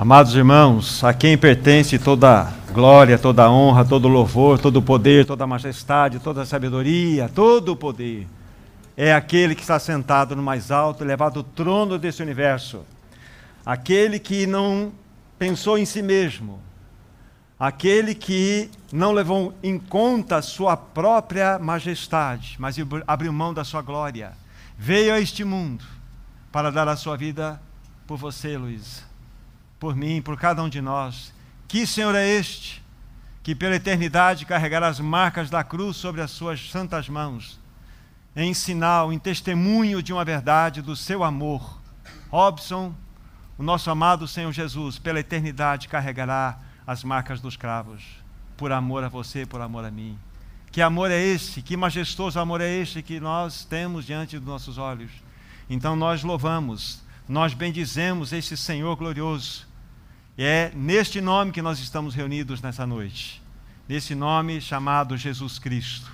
Amados irmãos, a quem pertence toda glória, toda honra, todo louvor, todo poder, toda majestade, toda sabedoria, todo o poder, é aquele que está sentado no mais alto, elevado trono desse universo. Aquele que não pensou em si mesmo, aquele que não levou em conta a sua própria majestade, mas abriu mão da sua glória, veio a este mundo para dar a sua vida por você, Luiz por mim, por cada um de nós. Que Senhor é este que pela eternidade carregará as marcas da cruz sobre as suas santas mãos, em sinal, em testemunho de uma verdade do seu amor. Robson, o nosso amado Senhor Jesus, pela eternidade carregará as marcas dos cravos, por amor a você, por amor a mim. Que amor é esse? Que majestoso amor é este que nós temos diante dos nossos olhos? Então nós louvamos, nós bendizemos este Senhor glorioso e é neste nome que nós estamos reunidos nessa noite. Nesse nome chamado Jesus Cristo.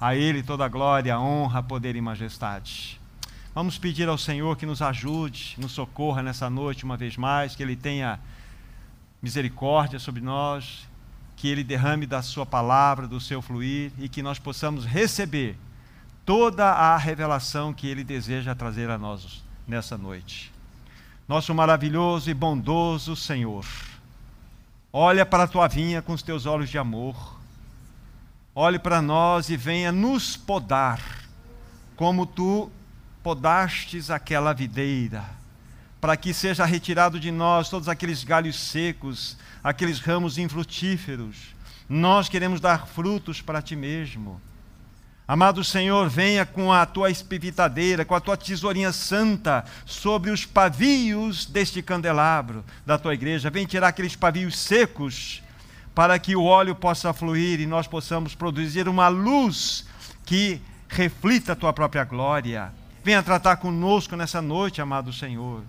A Ele toda a glória, honra, poder e majestade. Vamos pedir ao Senhor que nos ajude, nos socorra nessa noite uma vez mais, que Ele tenha misericórdia sobre nós, que Ele derrame da Sua palavra, do seu fluir e que nós possamos receber toda a revelação que Ele deseja trazer a nós nessa noite nosso maravilhoso e bondoso Senhor. Olha para a tua vinha com os teus olhos de amor. Olhe para nós e venha nos podar, como tu podastes aquela videira, para que seja retirado de nós todos aqueles galhos secos, aqueles ramos infrutíferos. Nós queremos dar frutos para ti mesmo Amado Senhor, venha com a tua espivitadeira, com a tua tesourinha santa sobre os pavios deste candelabro da tua igreja. Vem tirar aqueles pavios secos para que o óleo possa fluir e nós possamos produzir uma luz que reflita a tua própria glória. Venha tratar conosco nessa noite, amado Senhor.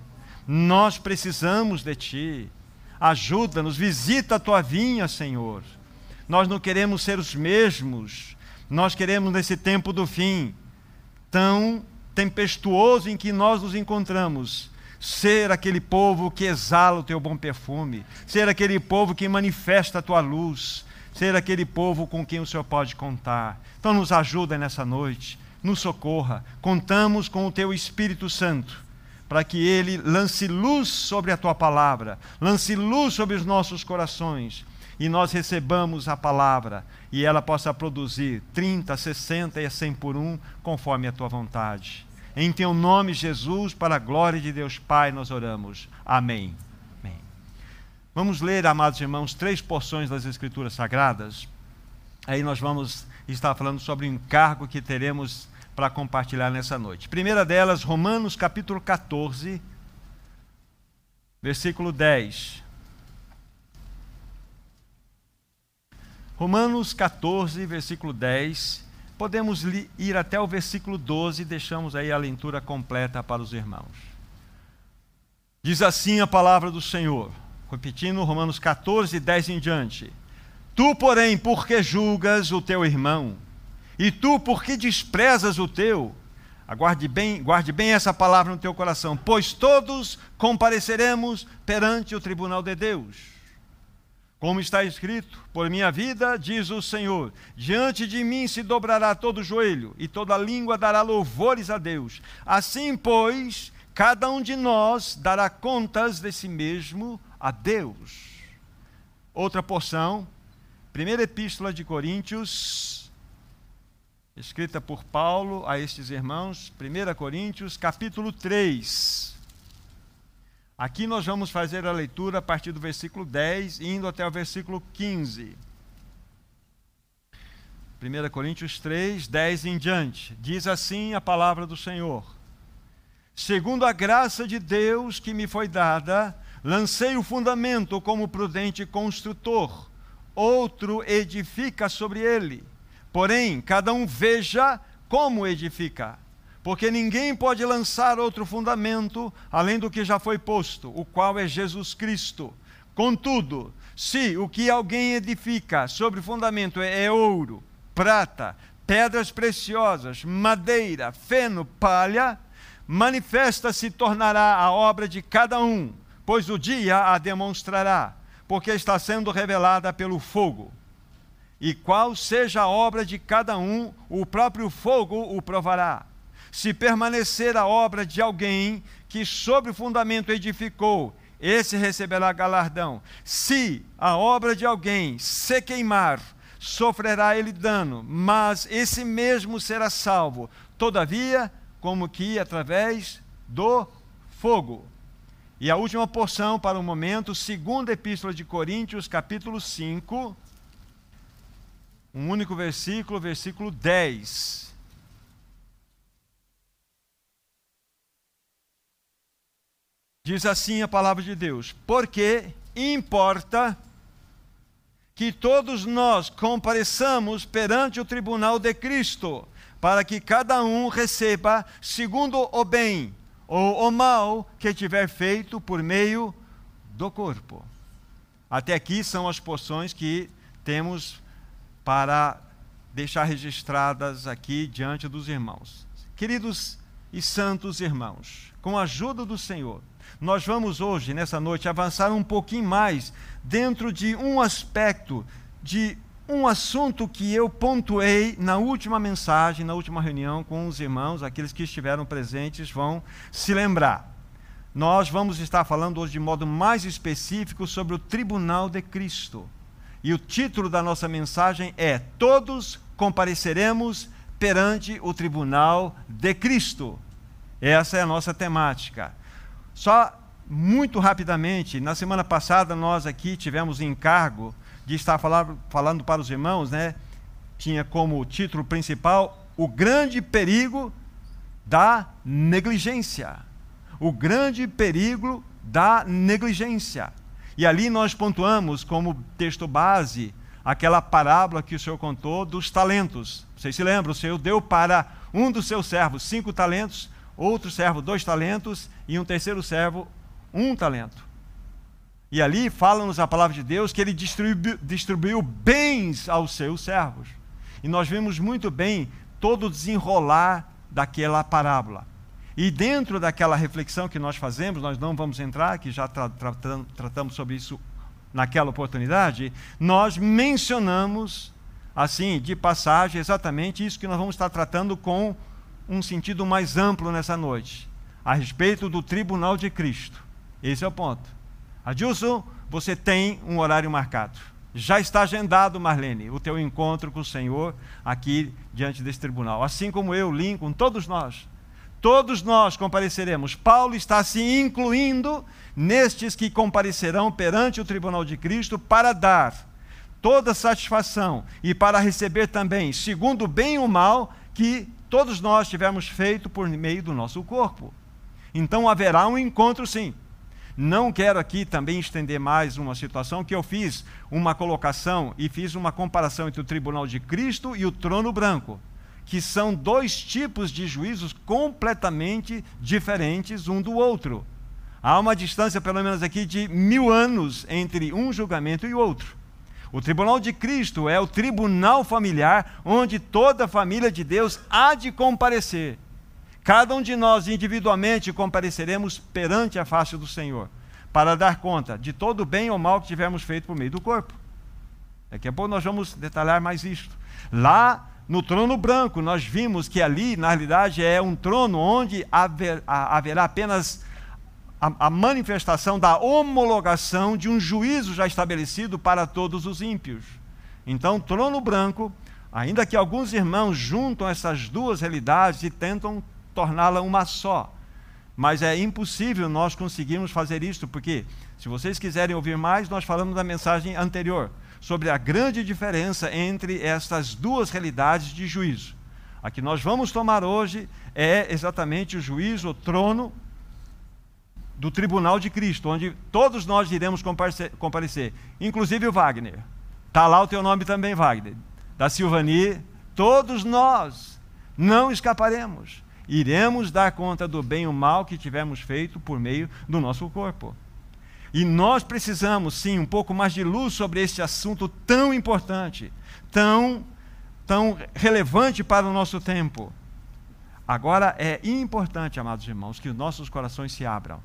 Nós precisamos de ti. Ajuda-nos, visita a tua vinha, Senhor. Nós não queremos ser os mesmos nós queremos, nesse tempo do fim, tão tempestuoso em que nós nos encontramos, ser aquele povo que exala o teu bom perfume, ser aquele povo que manifesta a tua luz, ser aquele povo com quem o Senhor pode contar. Então, nos ajuda nessa noite, nos socorra. Contamos com o teu Espírito Santo para que ele lance luz sobre a tua palavra, lance luz sobre os nossos corações e nós recebamos a palavra e ela possa produzir 30, 60 e 100 por um, conforme a tua vontade. Em teu nome, Jesus, para a glória de Deus Pai, nós oramos. Amém. Amém. Vamos ler, amados irmãos, três porções das Escrituras Sagradas. Aí nós vamos estar falando sobre o encargo que teremos para compartilhar nessa noite. Primeira delas, Romanos capítulo 14, versículo 10. Romanos 14, versículo 10. Podemos ir até o versículo 12 e deixamos aí a leitura completa para os irmãos. Diz assim a palavra do Senhor, repetindo Romanos 14, 10 em diante. Tu, porém, porque julgas o teu irmão? E tu, porque desprezas o teu? Aguarde bem, guarde bem essa palavra no teu coração, pois todos compareceremos perante o tribunal de Deus. Como está escrito: Por minha vida, diz o Senhor, diante de mim se dobrará todo joelho, e toda língua dará louvores a Deus. Assim, pois, cada um de nós dará contas de si mesmo a Deus. Outra porção, primeira epístola de Coríntios, escrita por Paulo a estes irmãos, 1 Coríntios, capítulo 3. Aqui nós vamos fazer a leitura a partir do versículo 10, indo até o versículo 15. 1 Coríntios 3, 10 em diante. Diz assim a palavra do Senhor: Segundo a graça de Deus que me foi dada, lancei o fundamento como prudente construtor, outro edifica sobre ele. Porém, cada um veja como edificar porque ninguém pode lançar outro fundamento além do que já foi posto, o qual é Jesus Cristo. Contudo, se o que alguém edifica sobre fundamento é, é ouro, prata, pedras preciosas, madeira, feno, palha, manifesta se tornará a obra de cada um, pois o dia a demonstrará, porque está sendo revelada pelo fogo. E qual seja a obra de cada um, o próprio fogo o provará. Se permanecer a obra de alguém que sobre o fundamento edificou, esse receberá galardão. Se a obra de alguém se queimar, sofrerá ele dano, mas esse mesmo será salvo, todavia, como que através do fogo. E a última porção para o momento, segunda epístola de Coríntios, capítulo 5, um único versículo, versículo 10. Diz assim a palavra de Deus: Porque importa que todos nós compareçamos perante o tribunal de Cristo, para que cada um receba segundo o bem ou o mal que tiver feito por meio do corpo. Até aqui são as porções que temos para deixar registradas aqui diante dos irmãos. Queridos e santos irmãos, com a ajuda do Senhor, nós vamos hoje, nessa noite, avançar um pouquinho mais dentro de um aspecto de um assunto que eu pontuei na última mensagem, na última reunião com os irmãos, aqueles que estiveram presentes vão se lembrar. Nós vamos estar falando hoje de modo mais específico sobre o tribunal de Cristo. E o título da nossa mensagem é: Todos compareceremos perante o tribunal de Cristo. Essa é a nossa temática. Só muito rapidamente, na semana passada nós aqui tivemos encargo de estar falando, falando para os irmãos, né? Tinha como título principal o grande perigo da negligência. O grande perigo da negligência. E ali nós pontuamos como texto base aquela parábola que o Senhor contou dos talentos. Vocês se lembram? O Senhor deu para um dos seus servos cinco talentos, outro servo dois talentos e um terceiro servo um talento. E ali fala-nos a palavra de Deus que ele distribuiu, distribuiu bens aos seus servos. E nós vemos muito bem todo o desenrolar daquela parábola. E dentro daquela reflexão que nós fazemos, nós não vamos entrar, que já tra tra tratamos sobre isso naquela oportunidade, nós mencionamos, assim, de passagem, exatamente isso que nós vamos estar tratando com um sentido mais amplo nessa noite, a respeito do tribunal de Cristo. Esse é o ponto. Adilson, você tem um horário marcado. Já está agendado, Marlene, o teu encontro com o Senhor aqui diante desse tribunal. Assim como eu, Lincoln, todos nós. Todos nós compareceremos. Paulo está se incluindo nestes que comparecerão perante o tribunal de Cristo para dar toda satisfação e para receber também, segundo o bem ou mal, que todos nós tivemos feito por meio do nosso corpo. Então haverá um encontro, sim. Não quero aqui também estender mais uma situação que eu fiz uma colocação e fiz uma comparação entre o tribunal de Cristo e o trono branco, que são dois tipos de juízos completamente diferentes um do outro. Há uma distância, pelo menos aqui, de mil anos entre um julgamento e outro. O tribunal de Cristo é o tribunal familiar onde toda a família de Deus há de comparecer. Cada um de nós individualmente compareceremos perante a face do Senhor para dar conta de todo o bem ou mal que tivermos feito por meio do corpo. Daqui a pouco nós vamos detalhar mais isto. Lá no trono branco, nós vimos que ali, na realidade, é um trono onde haver, haverá apenas a, a manifestação da homologação de um juízo já estabelecido para todos os ímpios. Então, trono branco, ainda que alguns irmãos juntam essas duas realidades e tentam torná-la uma só. Mas é impossível nós conseguirmos fazer isso, porque, se vocês quiserem ouvir mais, nós falamos da mensagem anterior, sobre a grande diferença entre estas duas realidades de juízo. A que nós vamos tomar hoje é exatamente o juízo, o trono do tribunal de Cristo, onde todos nós iremos comparecer, inclusive o Wagner. Está lá o teu nome também, Wagner. Da Silvani, todos nós não escaparemos iremos dar conta do bem e o mal que tivermos feito por meio do nosso corpo. E nós precisamos, sim, um pouco mais de luz sobre este assunto tão importante, tão, tão relevante para o nosso tempo. Agora é importante, amados irmãos, que os nossos corações se abram,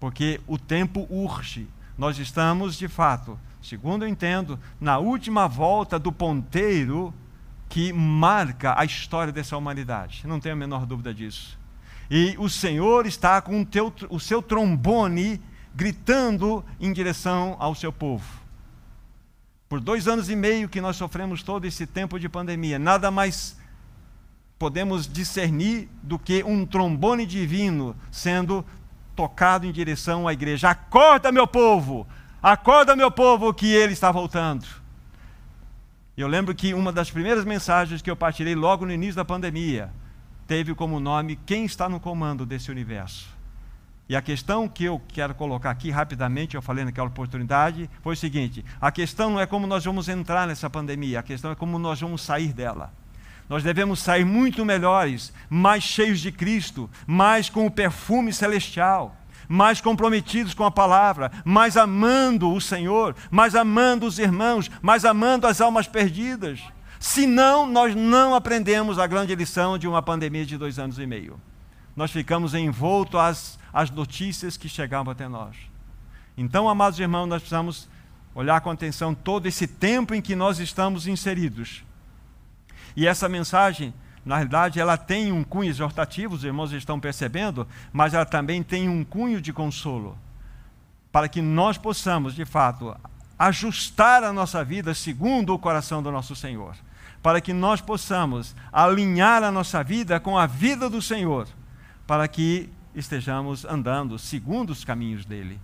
porque o tempo urge. Nós estamos, de fato, segundo eu entendo, na última volta do ponteiro que marca a história dessa humanidade. Não tenho a menor dúvida disso. E o Senhor está com o, teu, o seu trombone gritando em direção ao seu povo. Por dois anos e meio que nós sofremos todo esse tempo de pandemia, nada mais podemos discernir do que um trombone divino sendo tocado em direção à igreja. Acorda, meu povo! Acorda, meu povo, que ele está voltando. Eu lembro que uma das primeiras mensagens que eu partilhei logo no início da pandemia teve como nome Quem está no comando desse universo? E a questão que eu quero colocar aqui rapidamente, eu falei naquela oportunidade, foi o seguinte: a questão não é como nós vamos entrar nessa pandemia, a questão é como nós vamos sair dela. Nós devemos sair muito melhores, mais cheios de Cristo, mais com o perfume celestial mais comprometidos com a palavra, mais amando o Senhor, mais amando os irmãos, mais amando as almas perdidas. Senão, nós não aprendemos a grande lição de uma pandemia de dois anos e meio. Nós ficamos envoltos às, às notícias que chegavam até nós. Então, amados irmãos, nós precisamos olhar com atenção todo esse tempo em que nós estamos inseridos. E essa mensagem na realidade, ela tem um cunho exortativo, os irmãos estão percebendo, mas ela também tem um cunho de consolo. Para que nós possamos, de fato, ajustar a nossa vida segundo o coração do nosso Senhor. Para que nós possamos alinhar a nossa vida com a vida do Senhor. Para que estejamos andando segundo os caminhos dele.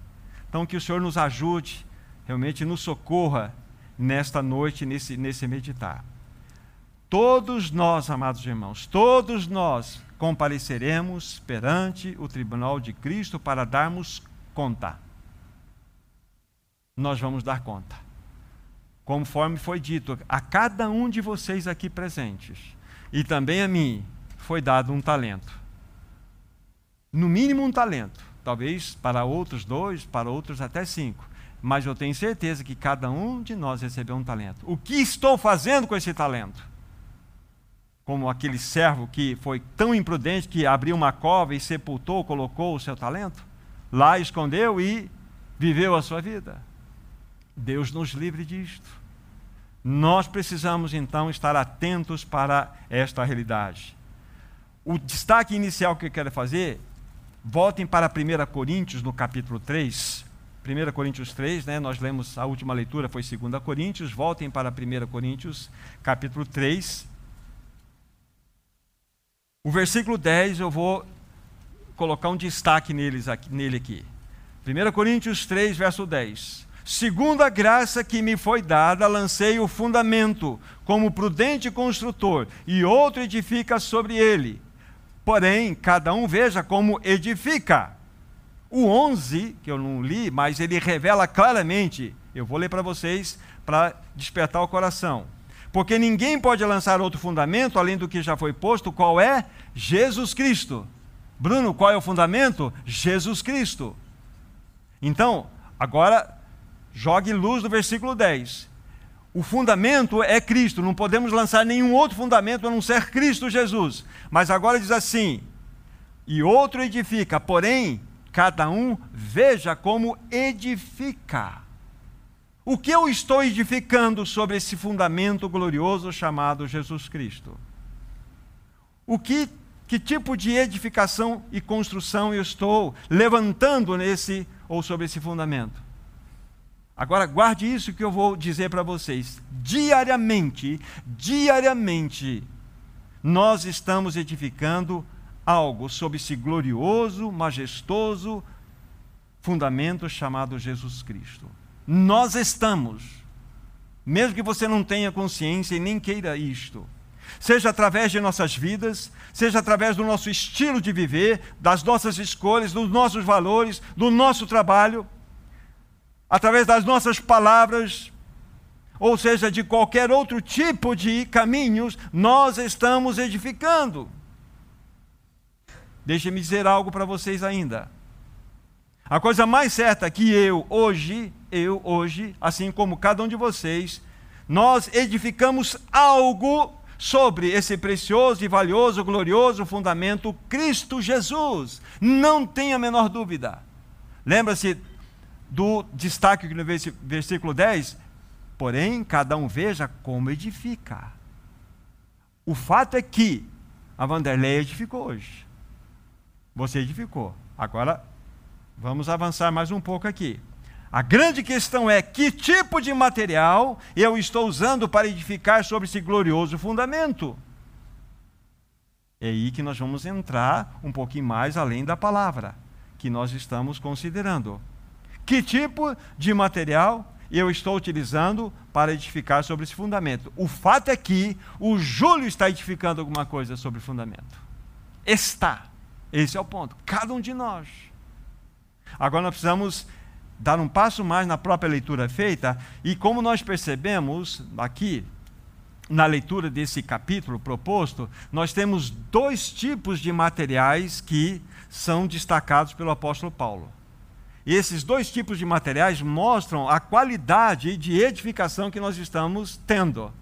Então, que o Senhor nos ajude, realmente nos socorra nesta noite, nesse, nesse meditar. Todos nós, amados irmãos, todos nós compareceremos perante o tribunal de Cristo para darmos conta. Nós vamos dar conta. Conforme foi dito, a cada um de vocês aqui presentes, e também a mim, foi dado um talento. No mínimo um talento. Talvez para outros dois, para outros até cinco. Mas eu tenho certeza que cada um de nós recebeu um talento. O que estou fazendo com esse talento? Como aquele servo que foi tão imprudente que abriu uma cova e sepultou, colocou o seu talento, lá escondeu e viveu a sua vida. Deus nos livre disto. Nós precisamos então estar atentos para esta realidade. O destaque inicial que eu quero fazer, voltem para 1 Coríntios, no capítulo 3. 1 Coríntios 3, né, nós lemos, a última leitura foi 2 Coríntios, voltem para 1 Coríntios, capítulo 3 o versículo 10 eu vou colocar um destaque neles, aqui, nele aqui. 1 Coríntios 3, verso 10. Segundo a graça que me foi dada, lancei o fundamento, como prudente construtor, e outro edifica sobre ele. Porém, cada um veja como edifica. O 11, que eu não li, mas ele revela claramente, eu vou ler para vocês para despertar o coração. Porque ninguém pode lançar outro fundamento além do que já foi posto, qual é? Jesus Cristo. Bruno, qual é o fundamento? Jesus Cristo. Então, agora jogue luz no versículo 10. O fundamento é Cristo, não podemos lançar nenhum outro fundamento a não ser Cristo Jesus. Mas agora diz assim: e outro edifica, porém, cada um veja como edifica. O que eu estou edificando sobre esse fundamento glorioso chamado Jesus Cristo? O que, que tipo de edificação e construção eu estou levantando nesse ou sobre esse fundamento? Agora guarde isso que eu vou dizer para vocês. Diariamente, diariamente, nós estamos edificando algo sobre esse glorioso, majestoso fundamento chamado Jesus Cristo nós estamos, mesmo que você não tenha consciência e nem queira isto, seja através de nossas vidas, seja através do nosso estilo de viver, das nossas escolhas, dos nossos valores, do nosso trabalho, através das nossas palavras, ou seja, de qualquer outro tipo de caminhos, nós estamos edificando. Deixe-me dizer algo para vocês ainda. A coisa mais certa é que eu, hoje, eu, hoje, assim como cada um de vocês, nós edificamos algo sobre esse precioso e valioso, glorioso fundamento Cristo Jesus. Não tenha a menor dúvida. Lembra-se do destaque no versículo 10? Porém, cada um veja como edifica. O fato é que a Vanderlei edificou hoje. Você edificou. Agora, vamos avançar mais um pouco aqui. A grande questão é que tipo de material eu estou usando para edificar sobre esse glorioso fundamento. É aí que nós vamos entrar um pouquinho mais além da palavra que nós estamos considerando. Que tipo de material eu estou utilizando para edificar sobre esse fundamento? O fato é que o Júlio está edificando alguma coisa sobre o fundamento. Está. Esse é o ponto. Cada um de nós. Agora nós precisamos dar um passo mais na própria leitura feita, e como nós percebemos aqui, na leitura desse capítulo proposto, nós temos dois tipos de materiais que são destacados pelo apóstolo Paulo. E esses dois tipos de materiais mostram a qualidade de edificação que nós estamos tendo.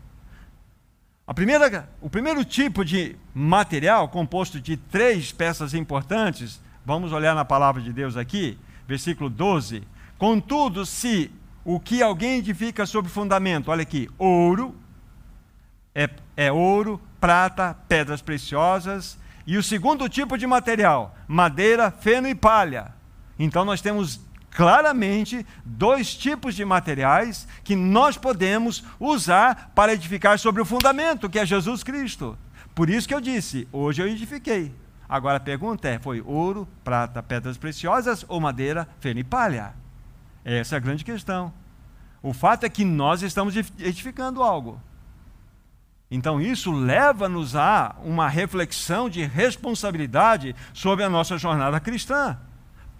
Primeira, o primeiro tipo de material, composto de três peças importantes, vamos olhar na palavra de Deus aqui, versículo 12. Contudo, se o que alguém edifica sobre fundamento, olha aqui, ouro, é, é ouro, prata, pedras preciosas, e o segundo tipo de material, madeira, feno e palha. Então nós temos claramente dois tipos de materiais que nós podemos usar para edificar sobre o fundamento, que é Jesus Cristo. Por isso que eu disse, hoje eu edifiquei. Agora a pergunta é: foi ouro, prata, pedras preciosas ou madeira, feno e palha? Essa é a grande questão. O fato é que nós estamos edificando algo. Então, isso leva-nos a uma reflexão de responsabilidade sobre a nossa jornada cristã.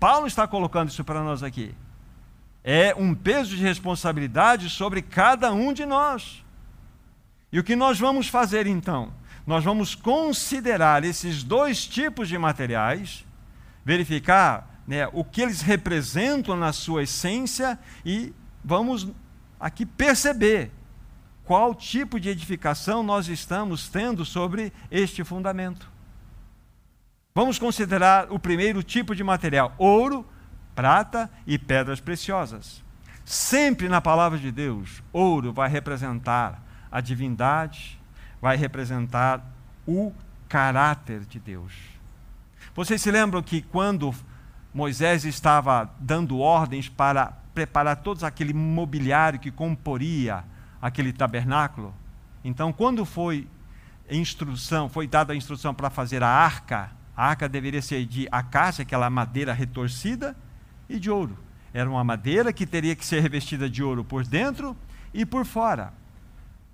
Paulo está colocando isso para nós aqui. É um peso de responsabilidade sobre cada um de nós. E o que nós vamos fazer então? Nós vamos considerar esses dois tipos de materiais, verificar né, o que eles representam na sua essência e vamos aqui perceber qual tipo de edificação nós estamos tendo sobre este fundamento. Vamos considerar o primeiro tipo de material: ouro, prata e pedras preciosas. Sempre na palavra de Deus, ouro vai representar a divindade, vai representar o caráter de Deus. Vocês se lembram que quando Moisés estava dando ordens para preparar todo aquele mobiliário que comporia aquele tabernáculo. Então, quando foi instrução, foi dada a instrução para fazer a arca, a arca deveria ser de acácia, aquela madeira retorcida, e de ouro. Era uma madeira que teria que ser revestida de ouro por dentro e por fora.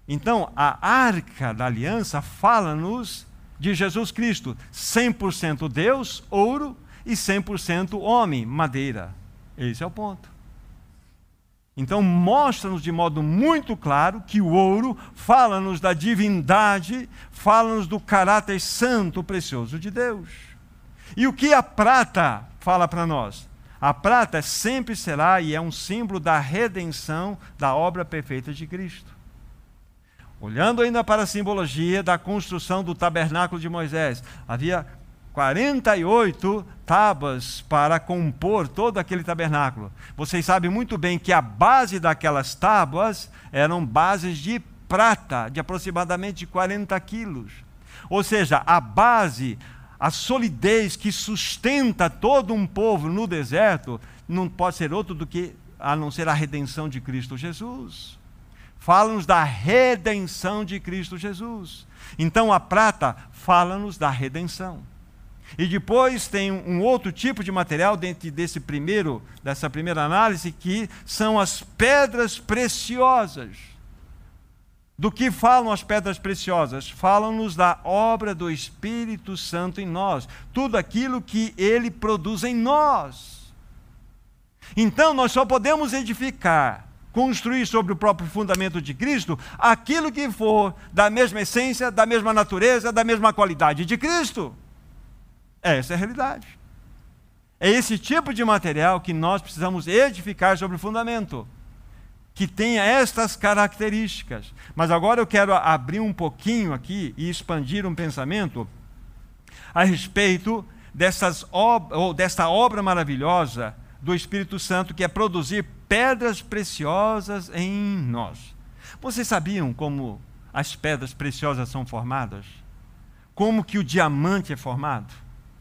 Então, a arca da aliança fala-nos de Jesus Cristo, 100% Deus, ouro, e 100% homem, madeira. Esse é o ponto. Então, mostra-nos de modo muito claro que o ouro fala-nos da divindade, fala-nos do caráter santo, precioso de Deus. E o que a prata fala para nós? A prata sempre será e é um símbolo da redenção da obra perfeita de Cristo. Olhando ainda para a simbologia da construção do tabernáculo de Moisés, havia 48 tábuas para compor todo aquele tabernáculo. Vocês sabem muito bem que a base daquelas tábuas eram bases de prata, de aproximadamente 40 quilos. Ou seja, a base, a solidez que sustenta todo um povo no deserto, não pode ser outro do que a não ser a redenção de Cristo Jesus. Fala-nos da redenção de Cristo Jesus. Então a prata fala-nos da redenção. E depois tem um outro tipo de material dentro desse primeiro, dessa primeira análise, que são as pedras preciosas. Do que falam as pedras preciosas? Falam-nos da obra do Espírito Santo em nós, tudo aquilo que ele produz em nós. Então nós só podemos edificar, construir sobre o próprio fundamento de Cristo aquilo que for da mesma essência, da mesma natureza, da mesma qualidade de Cristo. Essa é a realidade. É esse tipo de material que nós precisamos edificar sobre o fundamento, que tenha estas características. Mas agora eu quero abrir um pouquinho aqui e expandir um pensamento a respeito dessas ou obra maravilhosa do Espírito Santo, que é produzir pedras preciosas em nós. Vocês sabiam como as pedras preciosas são formadas? Como que o diamante é formado?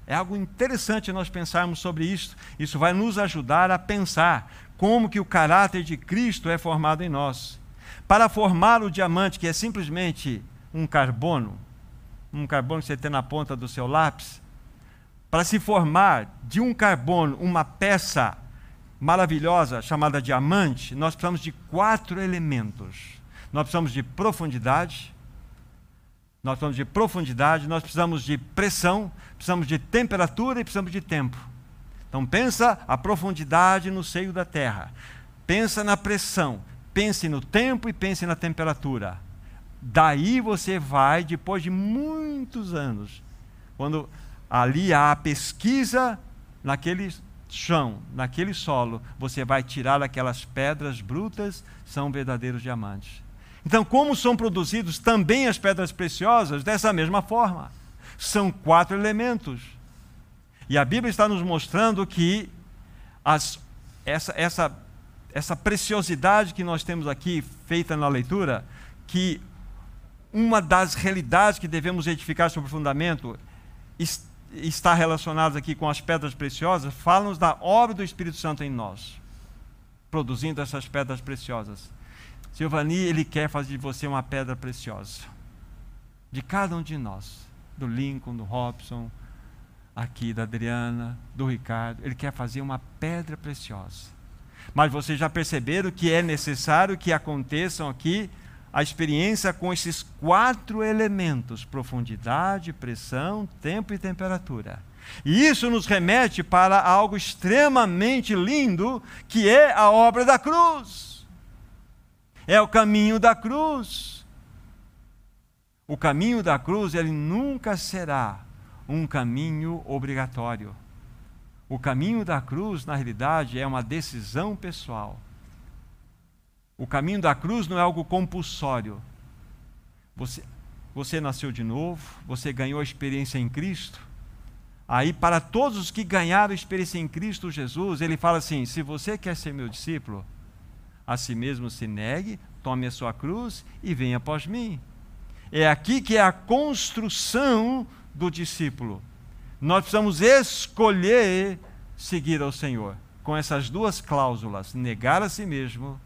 É algo interessante nós pensarmos sobre isso. Isso vai nos ajudar a pensar como que o caráter de Cristo é formado em nós. Para formar o diamante, que é simplesmente um carbono, um carbono que você tem na ponta do seu lápis, para se formar de um carbono uma peça maravilhosa chamada diamante, nós precisamos de quatro elementos. Nós precisamos de profundidade, nós precisamos de profundidade, nós precisamos de pressão, precisamos de temperatura e precisamos de tempo. Então pensa a profundidade no seio da terra. Pensa na pressão, pense no tempo e pense na temperatura. Daí você vai, depois de muitos anos, quando ali há pesquisa naquele chão, naquele solo, você vai tirar aquelas pedras brutas, são verdadeiros diamantes. Então, como são produzidos também as pedras preciosas? Dessa mesma forma. São quatro elementos. E a Bíblia está nos mostrando que as, essa, essa, essa preciosidade que nós temos aqui, feita na leitura, que uma das realidades que devemos edificar sobre o fundamento está relacionada aqui com as pedras preciosas, fala-nos da obra do Espírito Santo em nós, produzindo essas pedras preciosas. Silvani, ele quer fazer de você uma pedra preciosa. De cada um de nós, do Lincoln, do Robson, aqui da Adriana, do Ricardo, ele quer fazer uma pedra preciosa. Mas vocês já perceberam que é necessário que aconteçam aqui a experiência com esses quatro elementos: profundidade, pressão, tempo e temperatura. E isso nos remete para algo extremamente lindo, que é a obra da cruz. É o caminho da cruz. O caminho da cruz, ele nunca será um caminho obrigatório. O caminho da cruz, na realidade, é uma decisão pessoal o caminho da cruz não é algo compulsório. Você, você nasceu de novo, você ganhou a experiência em Cristo. Aí, para todos os que ganharam a experiência em Cristo Jesus, ele fala assim: se você quer ser meu discípulo, a si mesmo se negue, tome a sua cruz e venha após mim. É aqui que é a construção do discípulo. Nós precisamos escolher seguir ao Senhor com essas duas cláusulas: negar a si mesmo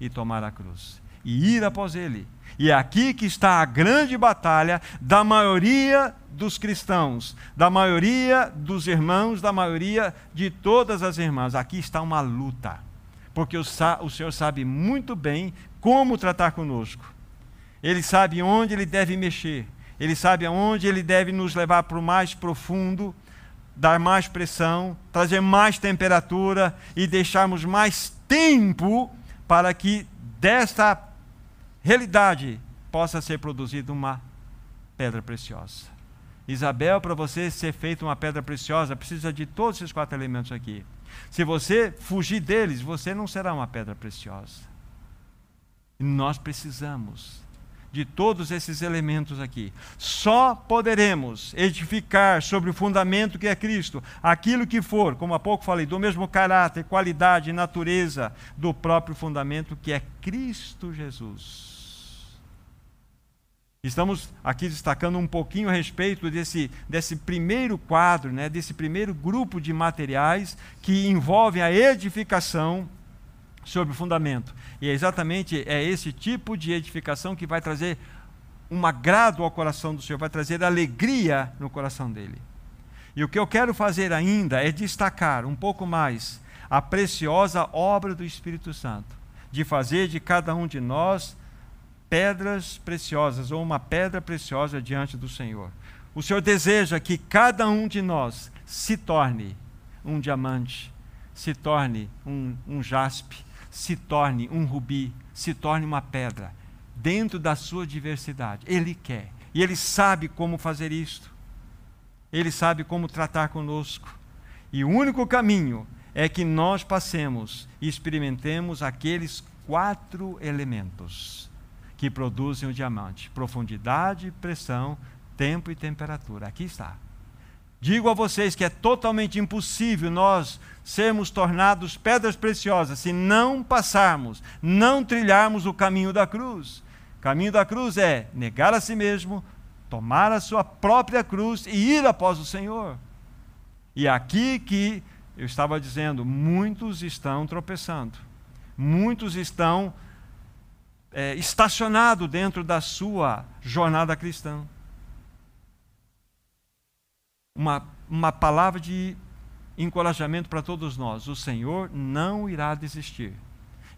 e tomar a cruz e ir após ele. E é aqui que está a grande batalha da maioria dos cristãos, da maioria dos irmãos, da maioria de todas as irmãs. Aqui está uma luta, porque o, o Senhor sabe muito bem como tratar conosco. Ele sabe onde ele deve mexer, ele sabe aonde ele deve nos levar para o mais profundo, dar mais pressão, trazer mais temperatura e deixarmos mais tempo para que desta realidade possa ser produzida uma pedra preciosa. Isabel, para você ser feita uma pedra preciosa, precisa de todos esses quatro elementos aqui. Se você fugir deles, você não será uma pedra preciosa. E nós precisamos de todos esses elementos aqui. Só poderemos edificar sobre o fundamento que é Cristo, aquilo que for, como há pouco falei, do mesmo caráter, qualidade e natureza do próprio fundamento que é Cristo Jesus. Estamos aqui destacando um pouquinho a respeito desse, desse primeiro quadro, né, desse primeiro grupo de materiais que envolvem a edificação sobre o fundamento. E é exatamente é esse tipo de edificação que vai trazer um agrado ao coração do Senhor, vai trazer alegria no coração dele. E o que eu quero fazer ainda é destacar um pouco mais a preciosa obra do Espírito Santo, de fazer de cada um de nós pedras preciosas ou uma pedra preciosa diante do Senhor. O Senhor deseja que cada um de nós se torne um diamante, se torne um, um jaspe, se torne um rubi, se torne uma pedra, dentro da sua diversidade. Ele quer. E ele sabe como fazer isto. Ele sabe como tratar conosco. E o único caminho é que nós passemos e experimentemos aqueles quatro elementos que produzem o diamante: profundidade, pressão, tempo e temperatura. Aqui está. Digo a vocês que é totalmente impossível nós sermos tornados pedras preciosas se não passarmos, não trilharmos o caminho da cruz. Caminho da cruz é negar a si mesmo, tomar a sua própria cruz e ir após o Senhor. E é aqui que eu estava dizendo, muitos estão tropeçando, muitos estão é, estacionados dentro da sua jornada cristã. Uma, uma palavra de encorajamento para todos nós: o Senhor não irá desistir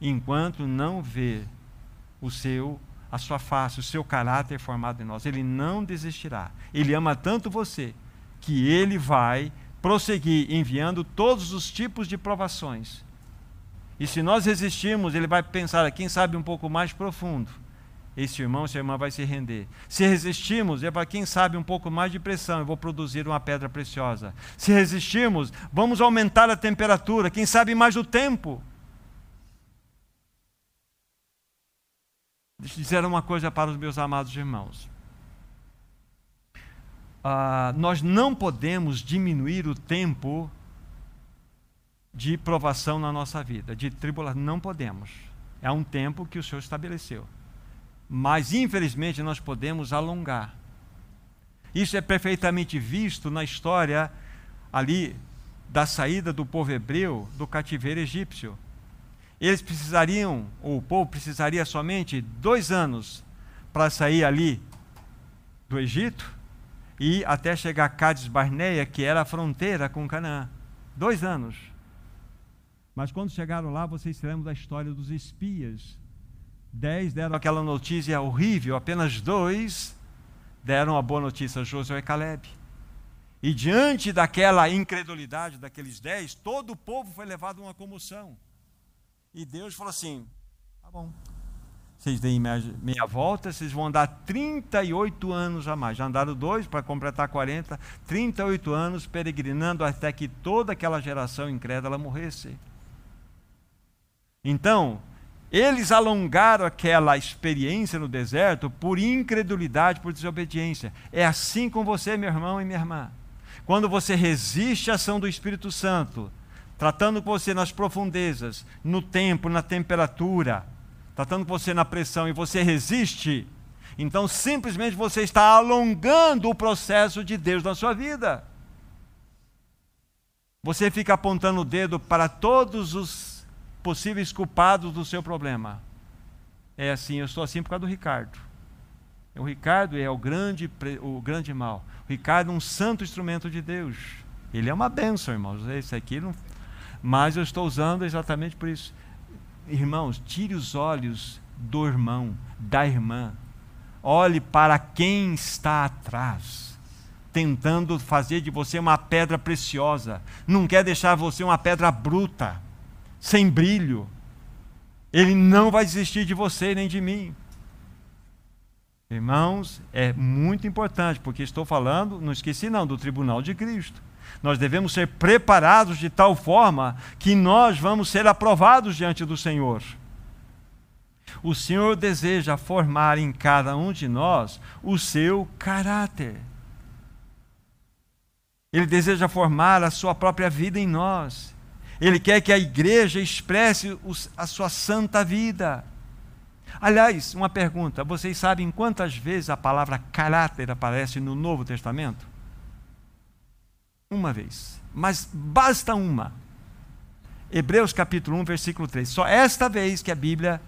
enquanto não vê o seu a sua face, o seu caráter formado em nós. Ele não desistirá. Ele ama tanto você que ele vai prosseguir enviando todos os tipos de provações. E se nós resistirmos, ele vai pensar, quem sabe, um pouco mais profundo esse irmão, essa irmã vai se render. Se resistirmos, é para quem sabe um pouco mais de pressão, eu vou produzir uma pedra preciosa. Se resistirmos, vamos aumentar a temperatura, quem sabe mais o tempo. Deixa eu dizer uma coisa para os meus amados irmãos. Ah, nós não podemos diminuir o tempo de provação na nossa vida, de tribulação. Não podemos. É um tempo que o Senhor estabeleceu mas infelizmente nós podemos alongar. Isso é perfeitamente visto na história ali da saída do povo hebreu do cativeiro egípcio. Eles precisariam, ou o povo precisaria somente dois anos para sair ali do Egito e até chegar a Cádiz Barneia, que era a fronteira com Canaã. Dois anos. Mas quando chegaram lá, vocês se lembram da história dos espias Dez deram aquela notícia horrível, apenas dois deram a boa notícia, Josué e Caleb. E diante daquela incredulidade daqueles dez, todo o povo foi levado a uma comoção. E Deus falou assim: tá bom, vocês deem meia volta, vocês vão andar 38 anos a mais. Já andaram dois para completar 40, 38 anos peregrinando até que toda aquela geração incrédula morresse. Então, eles alongaram aquela experiência no deserto por incredulidade, por desobediência. É assim com você, meu irmão e minha irmã. Quando você resiste à ação do Espírito Santo, tratando com você nas profundezas, no tempo, na temperatura, tratando com você na pressão e você resiste, então simplesmente você está alongando o processo de Deus na sua vida. Você fica apontando o dedo para todos os possíveis culpados do seu problema. É assim, eu estou assim por causa do Ricardo. O Ricardo é o grande, o grande mal. O Ricardo é um santo instrumento de Deus. Ele é uma bênção, irmãos. Esse aqui não. Mas eu estou usando exatamente por isso. Irmãos, tire os olhos do irmão, da irmã. Olhe para quem está atrás, tentando fazer de você uma pedra preciosa. Não quer deixar você uma pedra bruta sem brilho. Ele não vai desistir de você nem de mim. Irmãos, é muito importante, porque estou falando, não esqueci não, do tribunal de Cristo. Nós devemos ser preparados de tal forma que nós vamos ser aprovados diante do Senhor. O Senhor deseja formar em cada um de nós o seu caráter. Ele deseja formar a sua própria vida em nós. Ele quer que a igreja expresse a sua santa vida. Aliás, uma pergunta: vocês sabem quantas vezes a palavra caráter aparece no Novo Testamento? Uma vez. Mas basta uma. Hebreus capítulo 1, versículo 3. Só esta vez que a Bíblia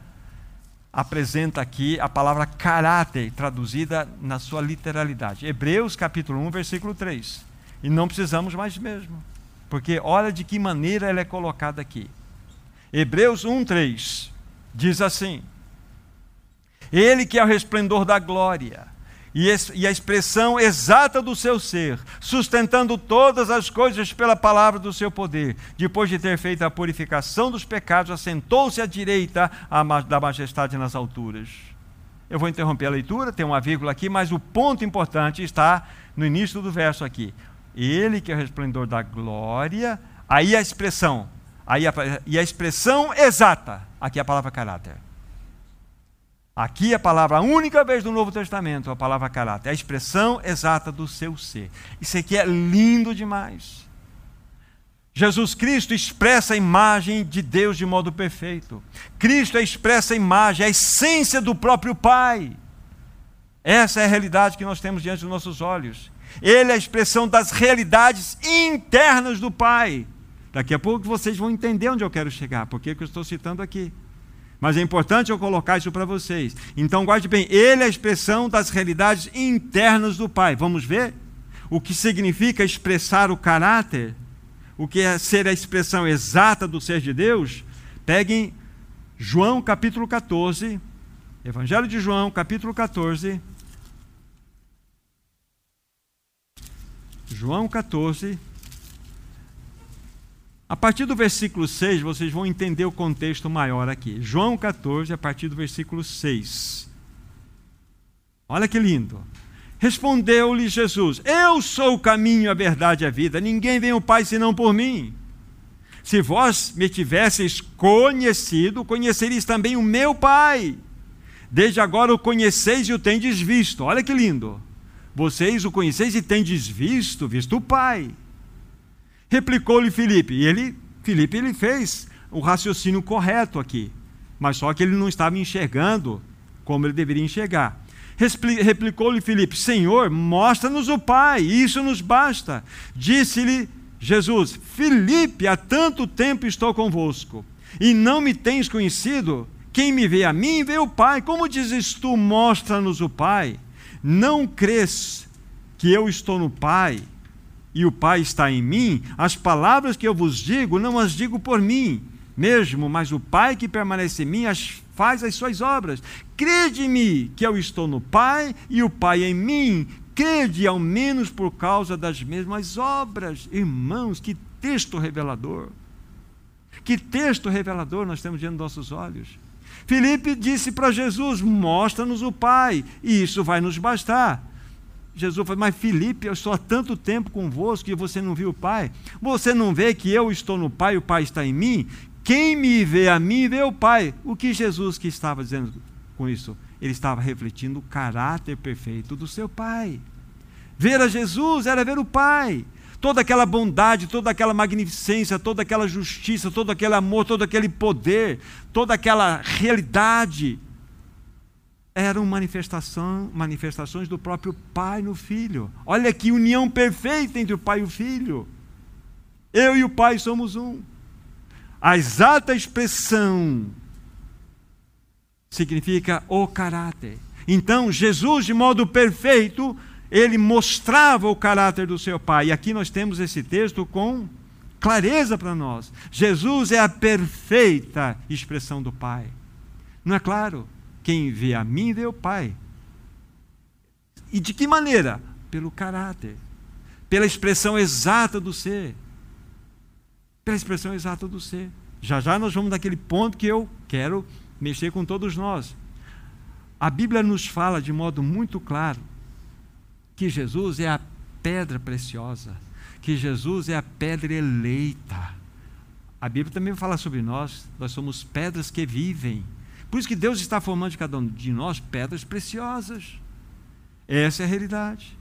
apresenta aqui a palavra caráter, traduzida na sua literalidade. Hebreus capítulo 1, versículo 3. E não precisamos mais mesmo. Porque olha de que maneira ela é colocada aqui. Hebreus 1:3 diz assim: Ele que é o resplendor da glória e a expressão exata do seu ser, sustentando todas as coisas pela palavra do seu poder, depois de ter feito a purificação dos pecados, assentou-se à direita da majestade nas alturas. Eu vou interromper a leitura, tem uma vírgula aqui, mas o ponto importante está no início do verso aqui. Ele que é o resplendor da glória. Aí a expressão, aí a, e a expressão exata, aqui é a palavra caráter. Aqui a palavra, a única vez do Novo Testamento, a palavra caráter, é a expressão exata do seu ser. Isso aqui é lindo demais. Jesus Cristo expressa a imagem de Deus de modo perfeito. Cristo expressa a imagem, a essência do próprio Pai. Essa é a realidade que nós temos diante dos nossos olhos. Ele é a expressão das realidades internas do Pai. Daqui a pouco vocês vão entender onde eu quero chegar, porque eu estou citando aqui. Mas é importante eu colocar isso para vocês. Então guarde bem, ele é a expressão das realidades internas do Pai. Vamos ver o que significa expressar o caráter, o que é ser a expressão exata do ser de Deus. Peguem João capítulo 14, Evangelho de João capítulo 14. João 14, a partir do versículo 6, vocês vão entender o contexto maior aqui. João 14, a partir do versículo 6. Olha que lindo. Respondeu-lhe Jesus: Eu sou o caminho, a verdade e a vida. Ninguém vem ao Pai senão por mim. Se vós me tivesseis conhecido, conhecereis também o meu Pai. Desde agora o conheceis e o tendes visto. Olha que lindo. Vocês o conheceis e tendes visto, visto o Pai. Replicou-lhe Filipe. E ele, Filipe, ele fez o raciocínio correto aqui. Mas só que ele não estava enxergando como ele deveria enxergar. Replicou-lhe Filipe: Senhor, mostra-nos o Pai, isso nos basta. Disse-lhe Jesus: Filipe, há tanto tempo estou convosco, e não me tens conhecido? Quem me vê a mim, vê o Pai. Como dizes tu, mostra-nos o Pai? Não crês que eu estou no Pai e o Pai está em mim, as palavras que eu vos digo, não as digo por mim mesmo, mas o Pai que permanece em mim as faz as suas obras. Crede-me que eu estou no Pai e o Pai em mim. Crede ao menos por causa das mesmas obras. Irmãos, que texto revelador. Que texto revelador nós temos diante dos nossos olhos. Filipe disse para Jesus: Mostra-nos o Pai, e isso vai nos bastar. Jesus falou, mas Felipe, eu estou há tanto tempo convosco e você não viu o Pai? Você não vê que eu estou no Pai e o Pai está em mim? Quem me vê a mim, vê o Pai. O que Jesus que estava dizendo com isso? Ele estava refletindo o caráter perfeito do seu Pai. Ver a Jesus era ver o Pai. Toda aquela bondade, toda aquela magnificência, toda aquela justiça, todo aquele amor, todo aquele poder, toda aquela realidade eram manifestação, manifestações do próprio Pai no Filho. Olha que união perfeita entre o Pai e o Filho. Eu e o Pai somos um. A exata expressão significa o caráter. Então, Jesus, de modo perfeito, ele mostrava o caráter do seu Pai. E aqui nós temos esse texto com clareza para nós. Jesus é a perfeita expressão do Pai. Não é claro? Quem vê a mim vê o Pai. E de que maneira? Pelo caráter, pela expressão exata do ser. Pela expressão exata do ser. Já já nós vamos naquele ponto que eu quero mexer com todos nós. A Bíblia nos fala de modo muito claro que Jesus é a pedra preciosa, que Jesus é a pedra eleita. A Bíblia também fala sobre nós, nós somos pedras que vivem. Por isso que Deus está formando de cada um de nós pedras preciosas. Essa é a realidade.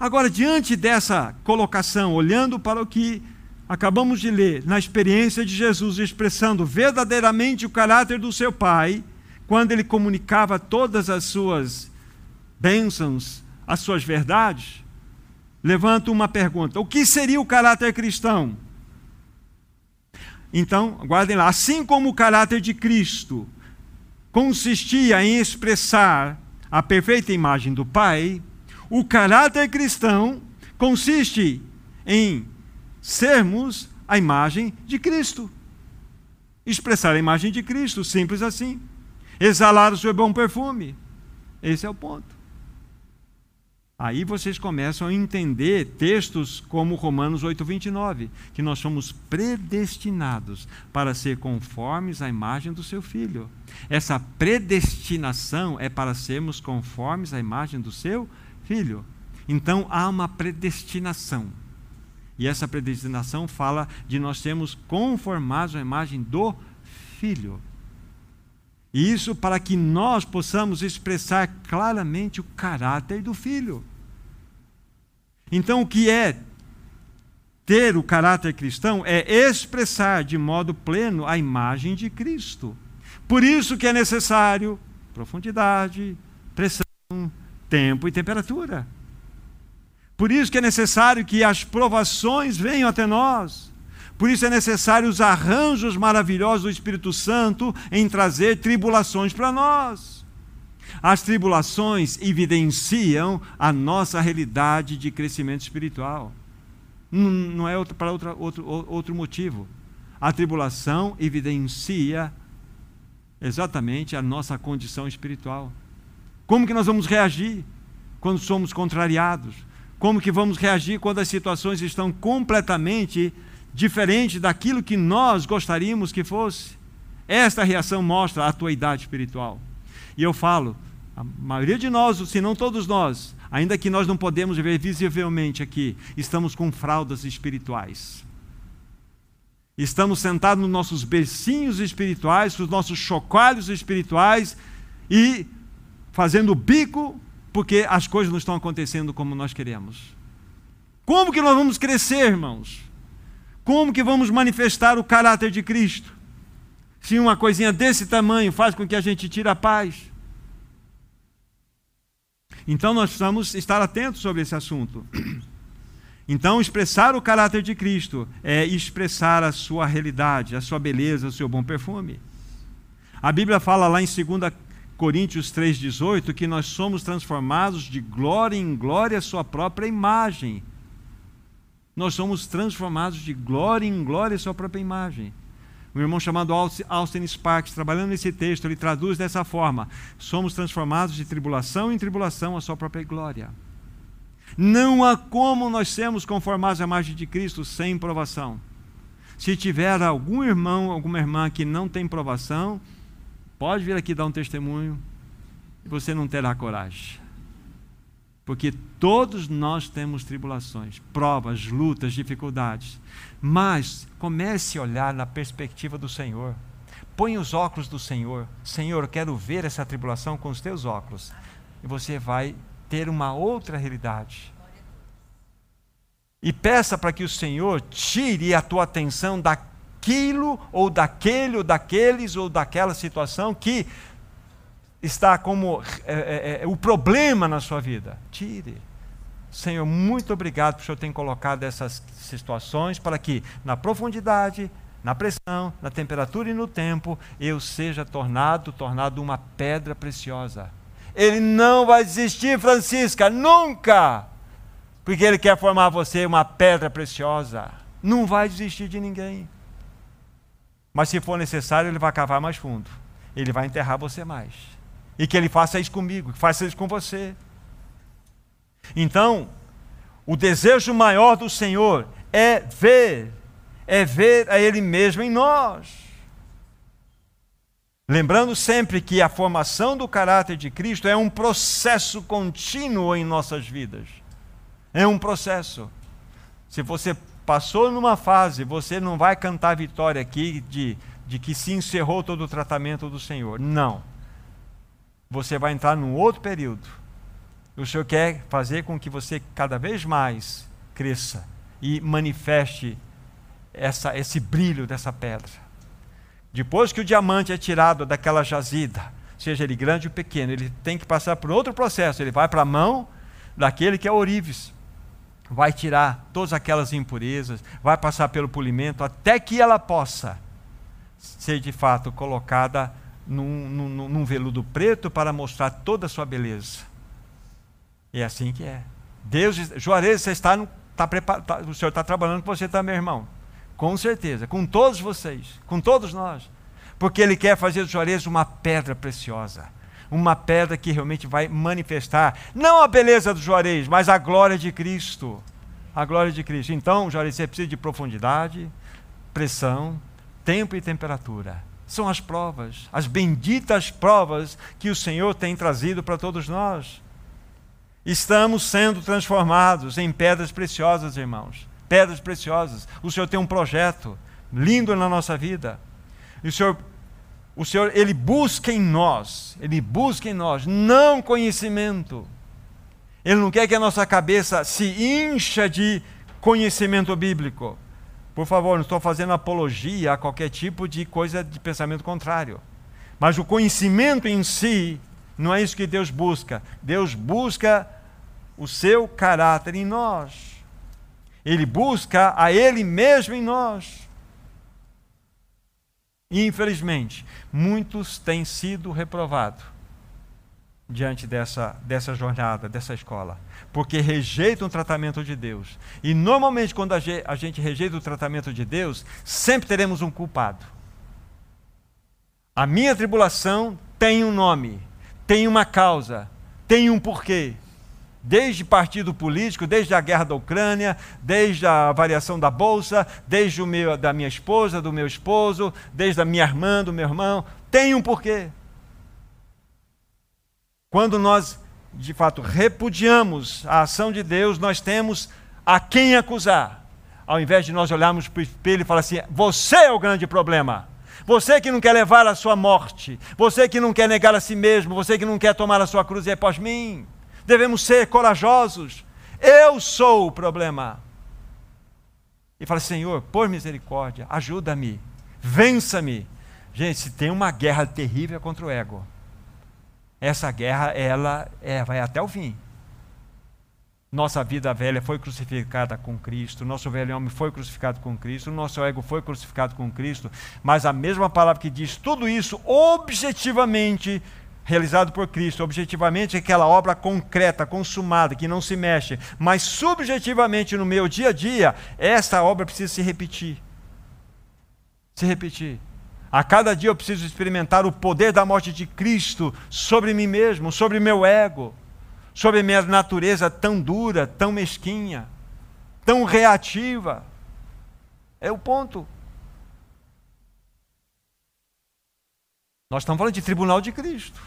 Agora, diante dessa colocação, olhando para o que acabamos de ler, na experiência de Jesus, expressando verdadeiramente o caráter do seu Pai, quando ele comunicava todas as suas bênçãos, as suas verdades, levanto uma pergunta: o que seria o caráter cristão? Então, guardem lá, assim como o caráter de Cristo consistia em expressar a perfeita imagem do Pai, o caráter cristão consiste em sermos a imagem de Cristo. Expressar a imagem de Cristo, simples assim. Exalar o seu bom perfume. Esse é o ponto. Aí vocês começam a entender textos como Romanos 8:29, que nós somos predestinados para ser conformes à imagem do seu filho. Essa predestinação é para sermos conformes à imagem do seu filho. Então há uma predestinação. E essa predestinação fala de nós sermos conformados à imagem do filho. Isso para que nós possamos expressar claramente o caráter do filho. Então, o que é ter o caráter cristão é expressar de modo pleno a imagem de Cristo. Por isso que é necessário profundidade, pressão, tempo e temperatura. Por isso que é necessário que as provações venham até nós. Por isso é necessário os arranjos maravilhosos do Espírito Santo em trazer tribulações para nós. As tribulações evidenciam a nossa realidade de crescimento espiritual. Não é para outro, outro, outro motivo. A tribulação evidencia exatamente a nossa condição espiritual. Como que nós vamos reagir quando somos contrariados? Como que vamos reagir quando as situações estão completamente diferente daquilo que nós gostaríamos que fosse. Esta reação mostra a tua idade espiritual. E eu falo, a maioria de nós, se não todos nós, ainda que nós não podemos ver visivelmente aqui, estamos com fraldas espirituais. Estamos sentados nos nossos bercinhos espirituais, nos nossos chocalhos espirituais e fazendo bico porque as coisas não estão acontecendo como nós queremos. Como que nós vamos crescer, irmãos? Como que vamos manifestar o caráter de Cristo? Se uma coisinha desse tamanho faz com que a gente tire a paz. Então nós precisamos estar atentos sobre esse assunto. Então, expressar o caráter de Cristo é expressar a sua realidade, a sua beleza, o seu bom perfume. A Bíblia fala lá em 2 Coríntios 3,18 que nós somos transformados de glória em glória à sua própria imagem nós somos transformados de glória em glória à sua própria imagem. Um irmão chamado Austin Sparks, trabalhando nesse texto, ele traduz dessa forma: somos transformados de tribulação em tribulação à sua própria glória. Não há como nós sermos conformados à imagem de Cristo sem provação. Se tiver algum irmão, alguma irmã que não tem provação, pode vir aqui dar um testemunho e você não terá coragem. Porque todos nós temos tribulações, provas, lutas, dificuldades. Mas comece a olhar na perspectiva do Senhor. Põe os óculos do Senhor. Senhor, quero ver essa tribulação com os teus óculos. E você vai ter uma outra realidade. E peça para que o Senhor tire a tua atenção daquilo, ou daquele, ou daqueles, ou daquela situação que está como é, é, é, o problema na sua vida. Tire. Senhor, muito obrigado por o Senhor ter colocado essas situações para que na profundidade, na pressão, na temperatura e no tempo, eu seja tornado, tornado uma pedra preciosa. Ele não vai desistir, Francisca, nunca! Porque ele quer formar você uma pedra preciosa. Não vai desistir de ninguém. Mas se for necessário, ele vai cavar mais fundo. Ele vai enterrar você mais. E que Ele faça isso comigo, que faça isso com você. Então, o desejo maior do Senhor é ver, é ver a Ele mesmo em nós. Lembrando sempre que a formação do caráter de Cristo é um processo contínuo em nossas vidas. É um processo. Se você passou numa fase, você não vai cantar vitória aqui de, de que se encerrou todo o tratamento do Senhor. Não você vai entrar num outro período. O Senhor quer fazer com que você cada vez mais cresça e manifeste essa, esse brilho dessa pedra. Depois que o diamante é tirado daquela jazida, seja ele grande ou pequeno, ele tem que passar por outro processo. Ele vai para a mão daquele que é ourives, vai tirar todas aquelas impurezas, vai passar pelo polimento até que ela possa ser de fato colocada num, num, num veludo preto para mostrar toda a sua beleza. E é assim que é. Deus, Juarez, você está, está preparado, tá, o Senhor está trabalhando com você também, irmão. Com certeza, com todos vocês, com todos nós. Porque Ele quer fazer do Juarez uma pedra preciosa. Uma pedra que realmente vai manifestar, não a beleza do Juarez, mas a glória de Cristo. A glória de Cristo. Então, Juarez, você precisa de profundidade, pressão, tempo e temperatura são as provas, as benditas provas que o Senhor tem trazido para todos nós. Estamos sendo transformados em pedras preciosas, irmãos. Pedras preciosas. O Senhor tem um projeto lindo na nossa vida. E o Senhor o Senhor, Ele busca em nós, Ele busca em nós, não conhecimento. Ele não quer que a nossa cabeça se incha de conhecimento bíblico. Por favor, não estou fazendo apologia a qualquer tipo de coisa de pensamento contrário. Mas o conhecimento em si não é isso que Deus busca. Deus busca o seu caráter em nós. Ele busca a Ele mesmo em nós. Infelizmente, muitos têm sido reprovados diante dessa, dessa jornada, dessa escola, porque rejeitam o tratamento de Deus. E normalmente, quando a gente rejeita o tratamento de Deus, sempre teremos um culpado. A minha tribulação tem um nome, tem uma causa, tem um porquê desde partido político, desde a guerra da Ucrânia, desde a variação da bolsa, desde o meu, da minha esposa, do meu esposo, desde a minha irmã, do meu irmão, tem um porquê. Quando nós, de fato, repudiamos a ação de Deus, nós temos a quem acusar. Ao invés de nós olharmos para o espelho e falar assim: você é o grande problema. Você que não quer levar a sua morte, você que não quer negar a si mesmo, você que não quer tomar a sua cruz e é após mim devemos ser corajosos. Eu sou o problema. E fala, Senhor, por misericórdia, ajuda-me, vença-me. Gente, se tem uma guerra terrível contra o ego, essa guerra ela é, vai até o fim. Nossa vida velha foi crucificada com Cristo, nosso velho homem foi crucificado com Cristo, nosso ego foi crucificado com Cristo, mas a mesma palavra que diz tudo isso objetivamente realizado por Cristo, objetivamente é aquela obra concreta, consumada, que não se mexe, mas subjetivamente no meu dia a dia, essa obra precisa se repetir. Se repetir. A cada dia eu preciso experimentar o poder da morte de Cristo sobre mim mesmo, sobre meu ego, sobre minha natureza tão dura, tão mesquinha, tão reativa. É o ponto. Nós estamos falando de tribunal de Cristo.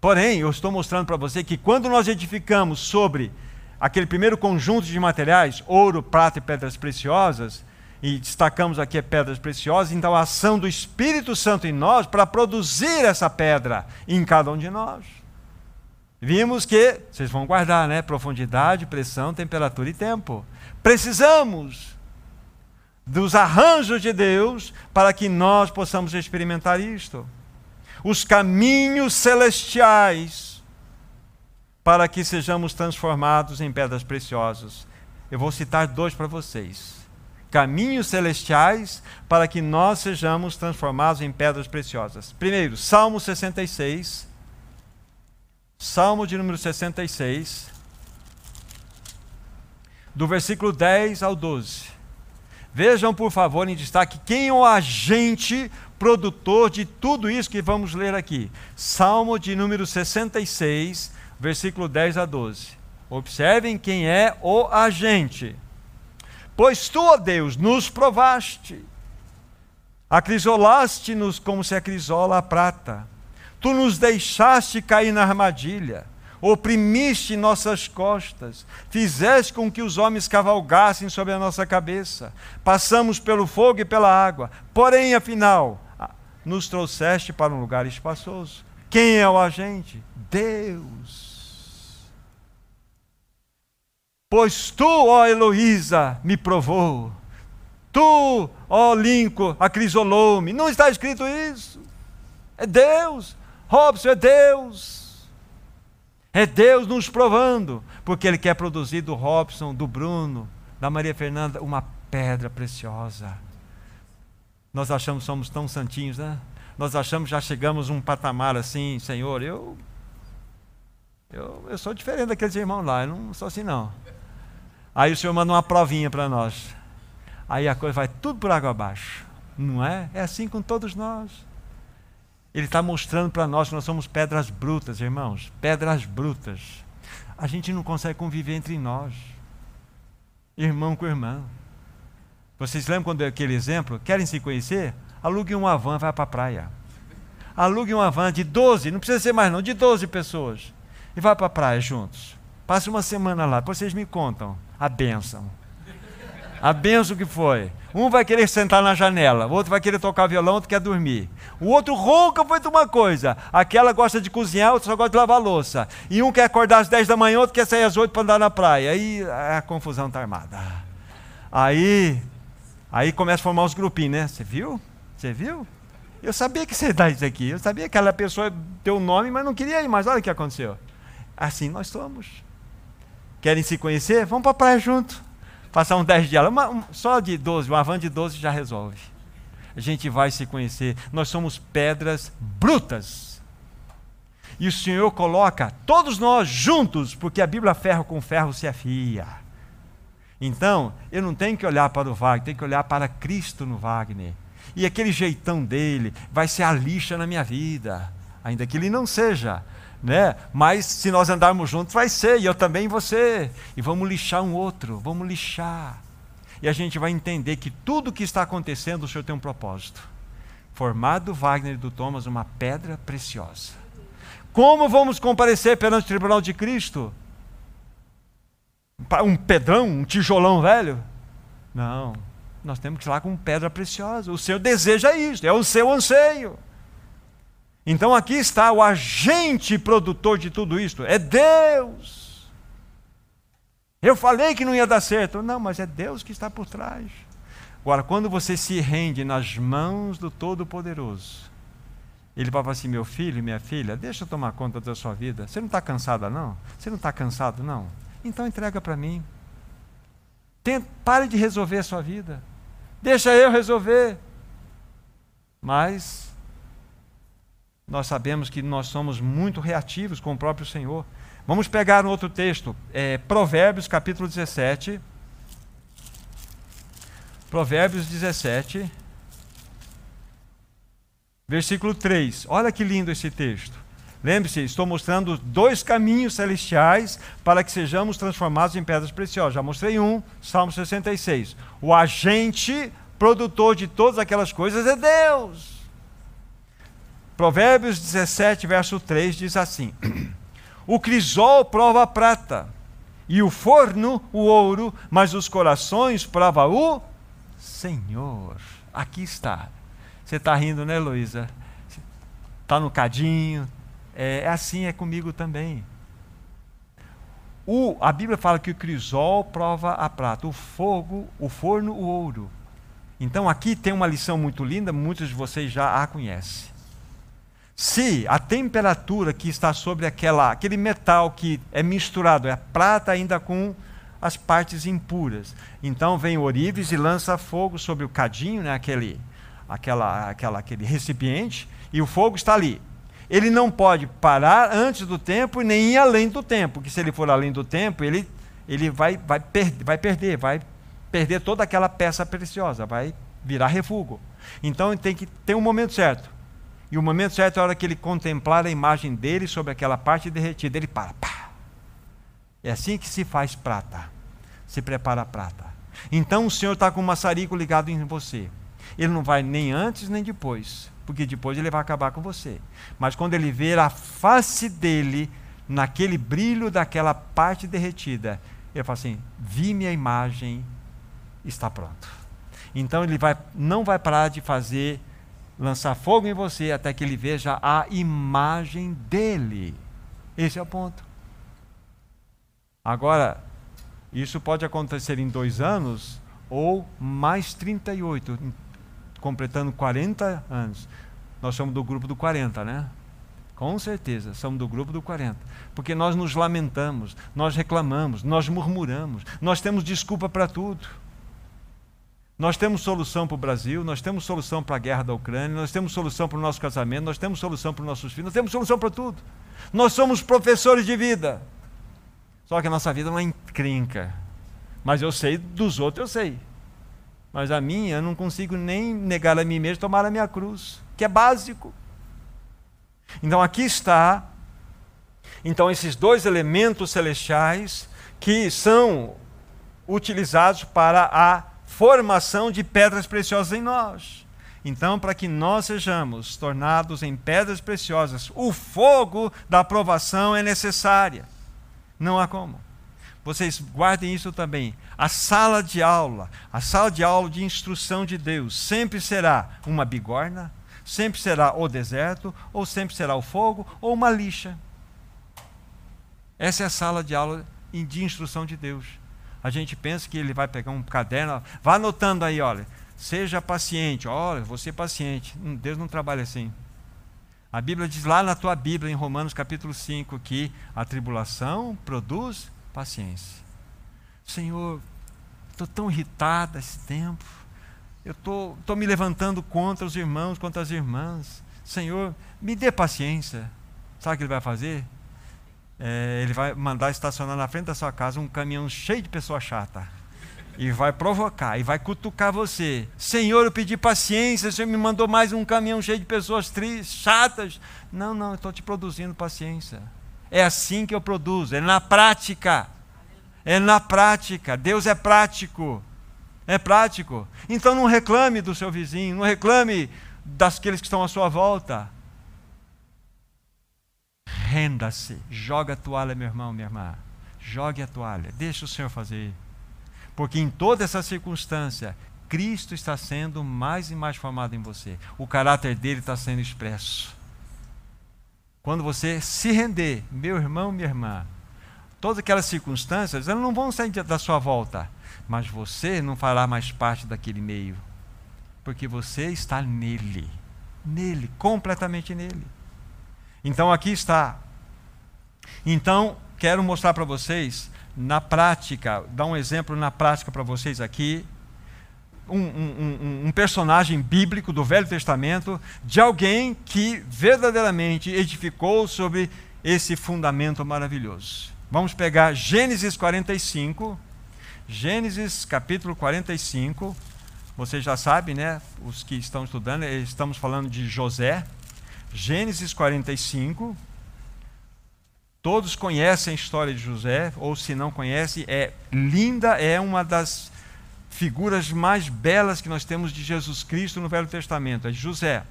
Porém, eu estou mostrando para você que quando nós edificamos sobre aquele primeiro conjunto de materiais, ouro, prata e pedras preciosas, e destacamos aqui pedras preciosas, então a ação do Espírito Santo em nós para produzir essa pedra em cada um de nós. Vimos que, vocês vão guardar, né? Profundidade, pressão, temperatura e tempo. Precisamos dos arranjos de Deus para que nós possamos experimentar isto os caminhos celestiais para que sejamos transformados em pedras preciosas. Eu vou citar dois para vocês. Caminhos celestiais para que nós sejamos transformados em pedras preciosas. Primeiro, Salmo 66. Salmo de número 66, do versículo 10 ao 12. Vejam, por favor, em destaque quem é o agente produtor de tudo isso que vamos ler aqui. Salmo de número 66, versículo 10 a 12. Observem quem é o agente. Pois tu, ó Deus, nos provaste, acrisolaste-nos como se acrisola a prata. Tu nos deixaste cair na armadilha, oprimiste nossas costas, fizeste com que os homens cavalgassem sobre a nossa cabeça. Passamos pelo fogo e pela água, porém, afinal, nos trouxeste para um lugar espaçoso. Quem é o agente? Deus. Pois tu, ó Heloísa, me provou. Tu, ó Lincoln, acrisolou-me. Não está escrito isso. É Deus. Robson, é Deus. É Deus nos provando. Porque Ele quer produzir do Robson, do Bruno, da Maria Fernanda, uma pedra preciosa nós achamos que somos tão santinhos, né? Nós achamos já chegamos um patamar assim, Senhor, eu, eu, eu sou diferente daqueles irmãos lá, eu não sou assim não. Aí o Senhor manda uma provinha para nós. Aí a coisa vai tudo por água abaixo. Não é? É assim com todos nós. Ele está mostrando para nós que nós somos pedras brutas, irmãos. Pedras brutas. A gente não consegue conviver entre nós. Irmão com irmão. Vocês lembram quando é aquele exemplo? Querem se conhecer? Alugue uma van, vai para a praia. Alugue uma van de 12, não precisa ser mais não, de 12 pessoas. E vai para a praia juntos. Passe uma semana lá, depois vocês me contam a bênção. A bênção que foi. Um vai querer sentar na janela, o outro vai querer tocar violão, outro quer dormir. O outro ronca foi uma coisa. Aquela gosta de cozinhar, outro só gosta de lavar louça. E um quer acordar às 10 da manhã, outro quer sair às 8 para andar na praia. Aí a confusão está armada. Aí, aí começa a formar os grupinhos, né? Você viu? Você viu? Eu sabia que você dá isso aqui. Eu sabia que aquela pessoa deu o nome, mas não queria ir. Mas olha o que aconteceu. Assim nós somos. Querem se conhecer? Vamos para a praia junto. Passar uns 10 dias. Uma, um, só de 12, uma van de 12 já resolve. A gente vai se conhecer. Nós somos pedras brutas. E o Senhor coloca todos nós juntos, porque a Bíblia ferro com ferro se afia. Então, eu não tenho que olhar para o Wagner, tenho que olhar para Cristo no Wagner. E aquele jeitão dele vai ser a lixa na minha vida, ainda que ele não seja né? Mas se nós andarmos juntos, vai ser, e eu também você. E vamos lixar um outro, vamos lixar. E a gente vai entender que tudo que está acontecendo, o Senhor tem um propósito. Formado Wagner e do Thomas uma pedra preciosa. Como vamos comparecer perante o tribunal de Cristo? Um pedrão, um tijolão velho? Não. Nós temos que ir lá com pedra preciosa. O Senhor deseja isso, é o seu anseio. Então aqui está o agente produtor de tudo isto, é Deus. Eu falei que não ia dar certo. Não, mas é Deus que está por trás. Agora, quando você se rende nas mãos do Todo-Poderoso, ele vai falar assim: meu filho, minha filha, deixa eu tomar conta da sua vida. Você não está cansada, não? Você não está cansado, não? Então entrega para mim. Tenta, pare de resolver a sua vida. Deixa eu resolver. Mas nós sabemos que nós somos muito reativos com o próprio Senhor. Vamos pegar um outro texto, é, Provérbios capítulo 17. Provérbios 17, versículo 3. Olha que lindo esse texto. Lembre-se, estou mostrando dois caminhos celestiais para que sejamos transformados em pedras preciosas. Já mostrei um, Salmo 66. O agente produtor de todas aquelas coisas é Deus. Provérbios 17, verso 3 diz assim: O crisol prova a prata, e o forno o ouro, mas os corações prova o Senhor. Aqui está. Você está rindo, né, Luísa? Está no cadinho. É, é, assim é comigo também. O, a Bíblia fala que o crisol prova a prata, o fogo, o forno, o ouro. Então aqui tem uma lição muito linda, muitos de vocês já a conhecem. Se a temperatura que está sobre aquela, aquele metal que é misturado, é a prata ainda com as partes impuras. Então vem o orives e lança fogo sobre o cadinho, né, aquele, aquela, aquela, aquele recipiente, e o fogo está ali. Ele não pode parar antes do tempo e nem ir além do tempo, porque se ele for além do tempo, ele, ele vai, vai, per vai perder, vai perder toda aquela peça preciosa, vai virar refúgio. Então tem que ter um momento certo. E o momento certo é a hora que ele contemplar a imagem dele sobre aquela parte derretida. Ele para. Pá. É assim que se faz prata. Se prepara a prata. Então o Senhor está com o maçarico ligado em você. Ele não vai nem antes nem depois. Porque depois ele vai acabar com você. Mas quando ele ver a face dele naquele brilho daquela parte derretida, ele fala assim: vi minha imagem, está pronto. Então ele vai, não vai parar de fazer lançar fogo em você até que ele veja a imagem dele. Esse é o ponto. Agora, isso pode acontecer em dois anos ou mais 38, completando 40 anos. Nós somos do grupo do 40, né? Com certeza, somos do grupo do 40. Porque nós nos lamentamos, nós reclamamos, nós murmuramos, nós temos desculpa para tudo. Nós temos solução para o Brasil, nós temos solução para a guerra da Ucrânia, nós temos solução para o nosso casamento, nós temos solução para os nossos filhos, nós temos solução para tudo. Nós somos professores de vida. Só que a nossa vida não é encrenca. Mas eu sei dos outros, eu sei. Mas a minha, eu não consigo nem negar a mim mesmo, tomar a minha cruz, que é básico. Então aqui está, então esses dois elementos celestiais que são utilizados para a formação de pedras preciosas em nós. Então, para que nós sejamos tornados em pedras preciosas, o fogo da aprovação é necessária. Não há como. vocês guardem isso também. A sala de aula, a sala de aula de instrução de Deus, sempre será uma bigorna, sempre será o deserto, ou sempre será o fogo, ou uma lixa. Essa é a sala de aula de instrução de Deus. A gente pensa que ele vai pegar um caderno, vá anotando aí, olha, seja paciente, olha, você paciente. Hum, Deus não trabalha assim. A Bíblia diz lá na tua Bíblia, em Romanos capítulo 5, que a tribulação produz paciência. Senhor, estou tão irritada esse tempo. Eu estou tô, tô me levantando contra os irmãos, contra as irmãs. Senhor, me dê paciência. Sabe o que ele vai fazer? É, ele vai mandar estacionar na frente da sua casa um caminhão cheio de pessoa chata. E vai provocar, e vai cutucar você. Senhor, eu pedi paciência, o Senhor me mandou mais um caminhão cheio de pessoas tristes, chatas. Não, não, eu estou te produzindo paciência. É assim que eu produzo, é na prática. É na prática. Deus é prático. É prático. Então não reclame do seu vizinho, não reclame daqueles que estão à sua volta. Renda-se, joga a toalha, meu irmão, minha irmã. Jogue a toalha, deixa o Senhor fazer. Porque em toda essa circunstância, Cristo está sendo mais e mais formado em você. O caráter dele está sendo expresso. Quando você se render, meu irmão, minha irmã, todas aquelas circunstâncias, elas não vão sair da sua volta, mas você não fará mais parte daquele meio, porque você está nele, nele, completamente nele. Então aqui está. Então, quero mostrar para vocês na prática, dar um exemplo na prática para vocês aqui, um, um, um, personagem bíblico do Velho Testamento, de alguém que verdadeiramente edificou sobre esse fundamento maravilhoso. Vamos pegar Gênesis 45, Gênesis capítulo 45. Vocês já sabem, né? Os que estão estudando, estamos falando de José. Gênesis 45. Todos conhecem a história de José, ou se não conhecem, é linda, é uma das figuras mais belas que nós temos de Jesus Cristo no Velho Testamento, é José.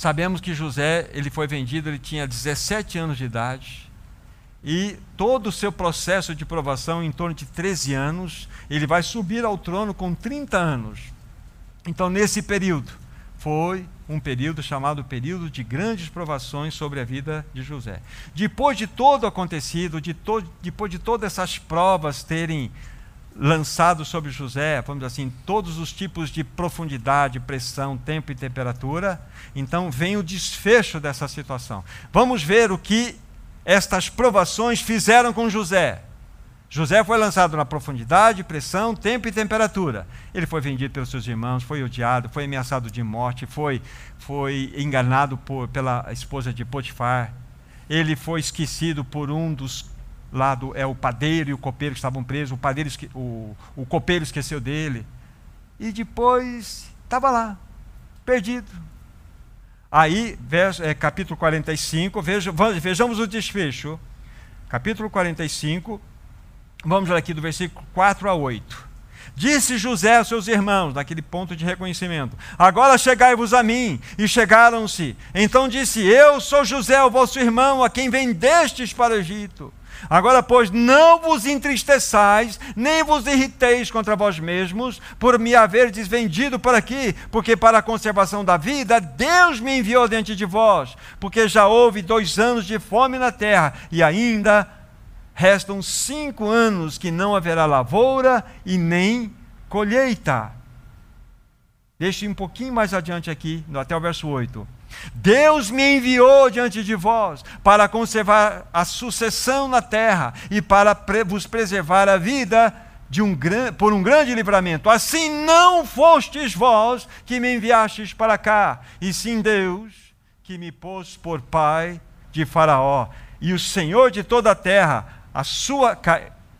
Sabemos que José, ele foi vendido, ele tinha 17 anos de idade, e todo o seu processo de provação, em torno de 13 anos, ele vai subir ao trono com 30 anos. Então, nesse período, foi um período chamado período de grandes provações sobre a vida de José. Depois de todo acontecido, de to depois de todas essas provas terem lançado sobre José, vamos dizer assim, todos os tipos de profundidade, pressão, tempo e temperatura, então vem o desfecho dessa situação. Vamos ver o que estas provações fizeram com José. José foi lançado na profundidade, pressão, tempo e temperatura. Ele foi vendido pelos seus irmãos, foi odiado, foi ameaçado de morte, foi, foi enganado por, pela esposa de Potifar. Ele foi esquecido por um dos lados, é o padeiro e o copeiro que estavam presos. O, padeiro, o, o copeiro esqueceu dele. E depois estava lá, perdido. Aí, verso, é, capítulo 45, veja, vejamos o desfecho. Capítulo 45, Vamos ler aqui do versículo 4 a 8. Disse José aos seus irmãos, naquele ponto de reconhecimento: Agora chegai-vos a mim. E chegaram-se. Então disse: Eu sou José, o vosso irmão, a quem vendestes para o Egito. Agora, pois, não vos entristeçais, nem vos irriteis contra vós mesmos, por me haverdes vendido por aqui, porque para a conservação da vida, Deus me enviou diante de vós, porque já houve dois anos de fome na terra, e ainda restam cinco anos que não haverá lavoura e nem colheita. Deixe um pouquinho mais adiante aqui, até o verso 8. Deus me enviou diante de vós para conservar a sucessão na terra e para vos preservar a vida um por um grande livramento. Assim não fostes vós que me enviastes para cá, e sim Deus que me pôs por pai de Faraó e o Senhor de toda a terra a sua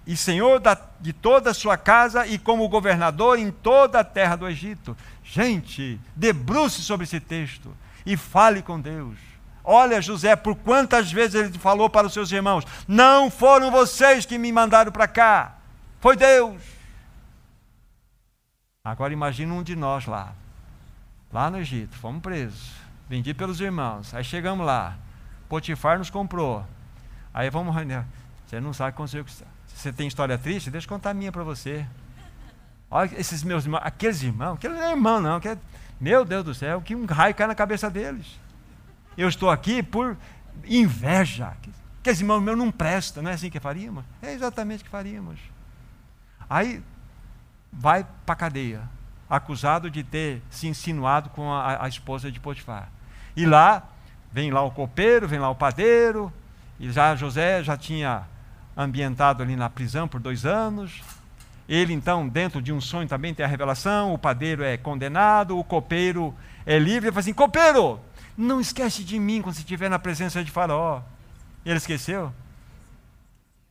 e senhor da, de toda a sua casa e como governador em toda a terra do Egito. Gente, debruce sobre esse texto e fale com Deus. Olha, José, por quantas vezes ele falou para os seus irmãos: Não foram vocês que me mandaram para cá, foi Deus. Agora imagine um de nós lá, lá no Egito, fomos presos, vendidos pelos irmãos. Aí chegamos lá, Potifar nos comprou. Aí vamos Você não sabe com você. Você tem história triste? Deixa eu contar a minha para você. Olha esses meus irmãos, aqueles irmãos, aquele não é irmão, não. Aquele, meu Deus do céu, que um raio cai na cabeça deles. Eu estou aqui por inveja. Aqueles irmãos meus não prestam, não é assim que faríamos? É exatamente o que faríamos. Aí vai para a cadeia, acusado de ter se insinuado com a, a esposa de Potifar. E lá, vem lá o copeiro, vem lá o padeiro, e já José já tinha ambientado ali na prisão por dois anos. Ele, então, dentro de um sonho também tem a revelação: o padeiro é condenado, o copeiro é livre. Ele fala assim: copeiro, não esquece de mim quando você estiver na presença de Faraó. Ele esqueceu?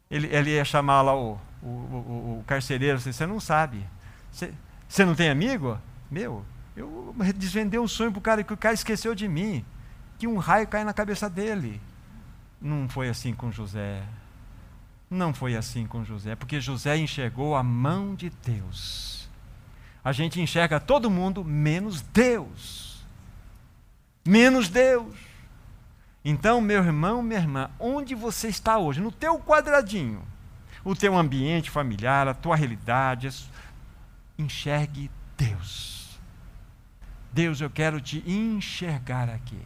Ele, ele ia chamar lá o, o, o, o carcereiro: você não sabe. Você, você não tem amigo? Meu, eu desvendei um sonho para o cara que o cara esqueceu de mim. Que um raio cai na cabeça dele. Não foi assim com José. Não foi assim com José, porque José enxergou a mão de Deus. A gente enxerga todo mundo menos Deus. Menos Deus. Então, meu irmão, minha irmã, onde você está hoje? No teu quadradinho. O teu ambiente familiar, a tua realidade. Enxergue Deus. Deus, eu quero te enxergar aqui.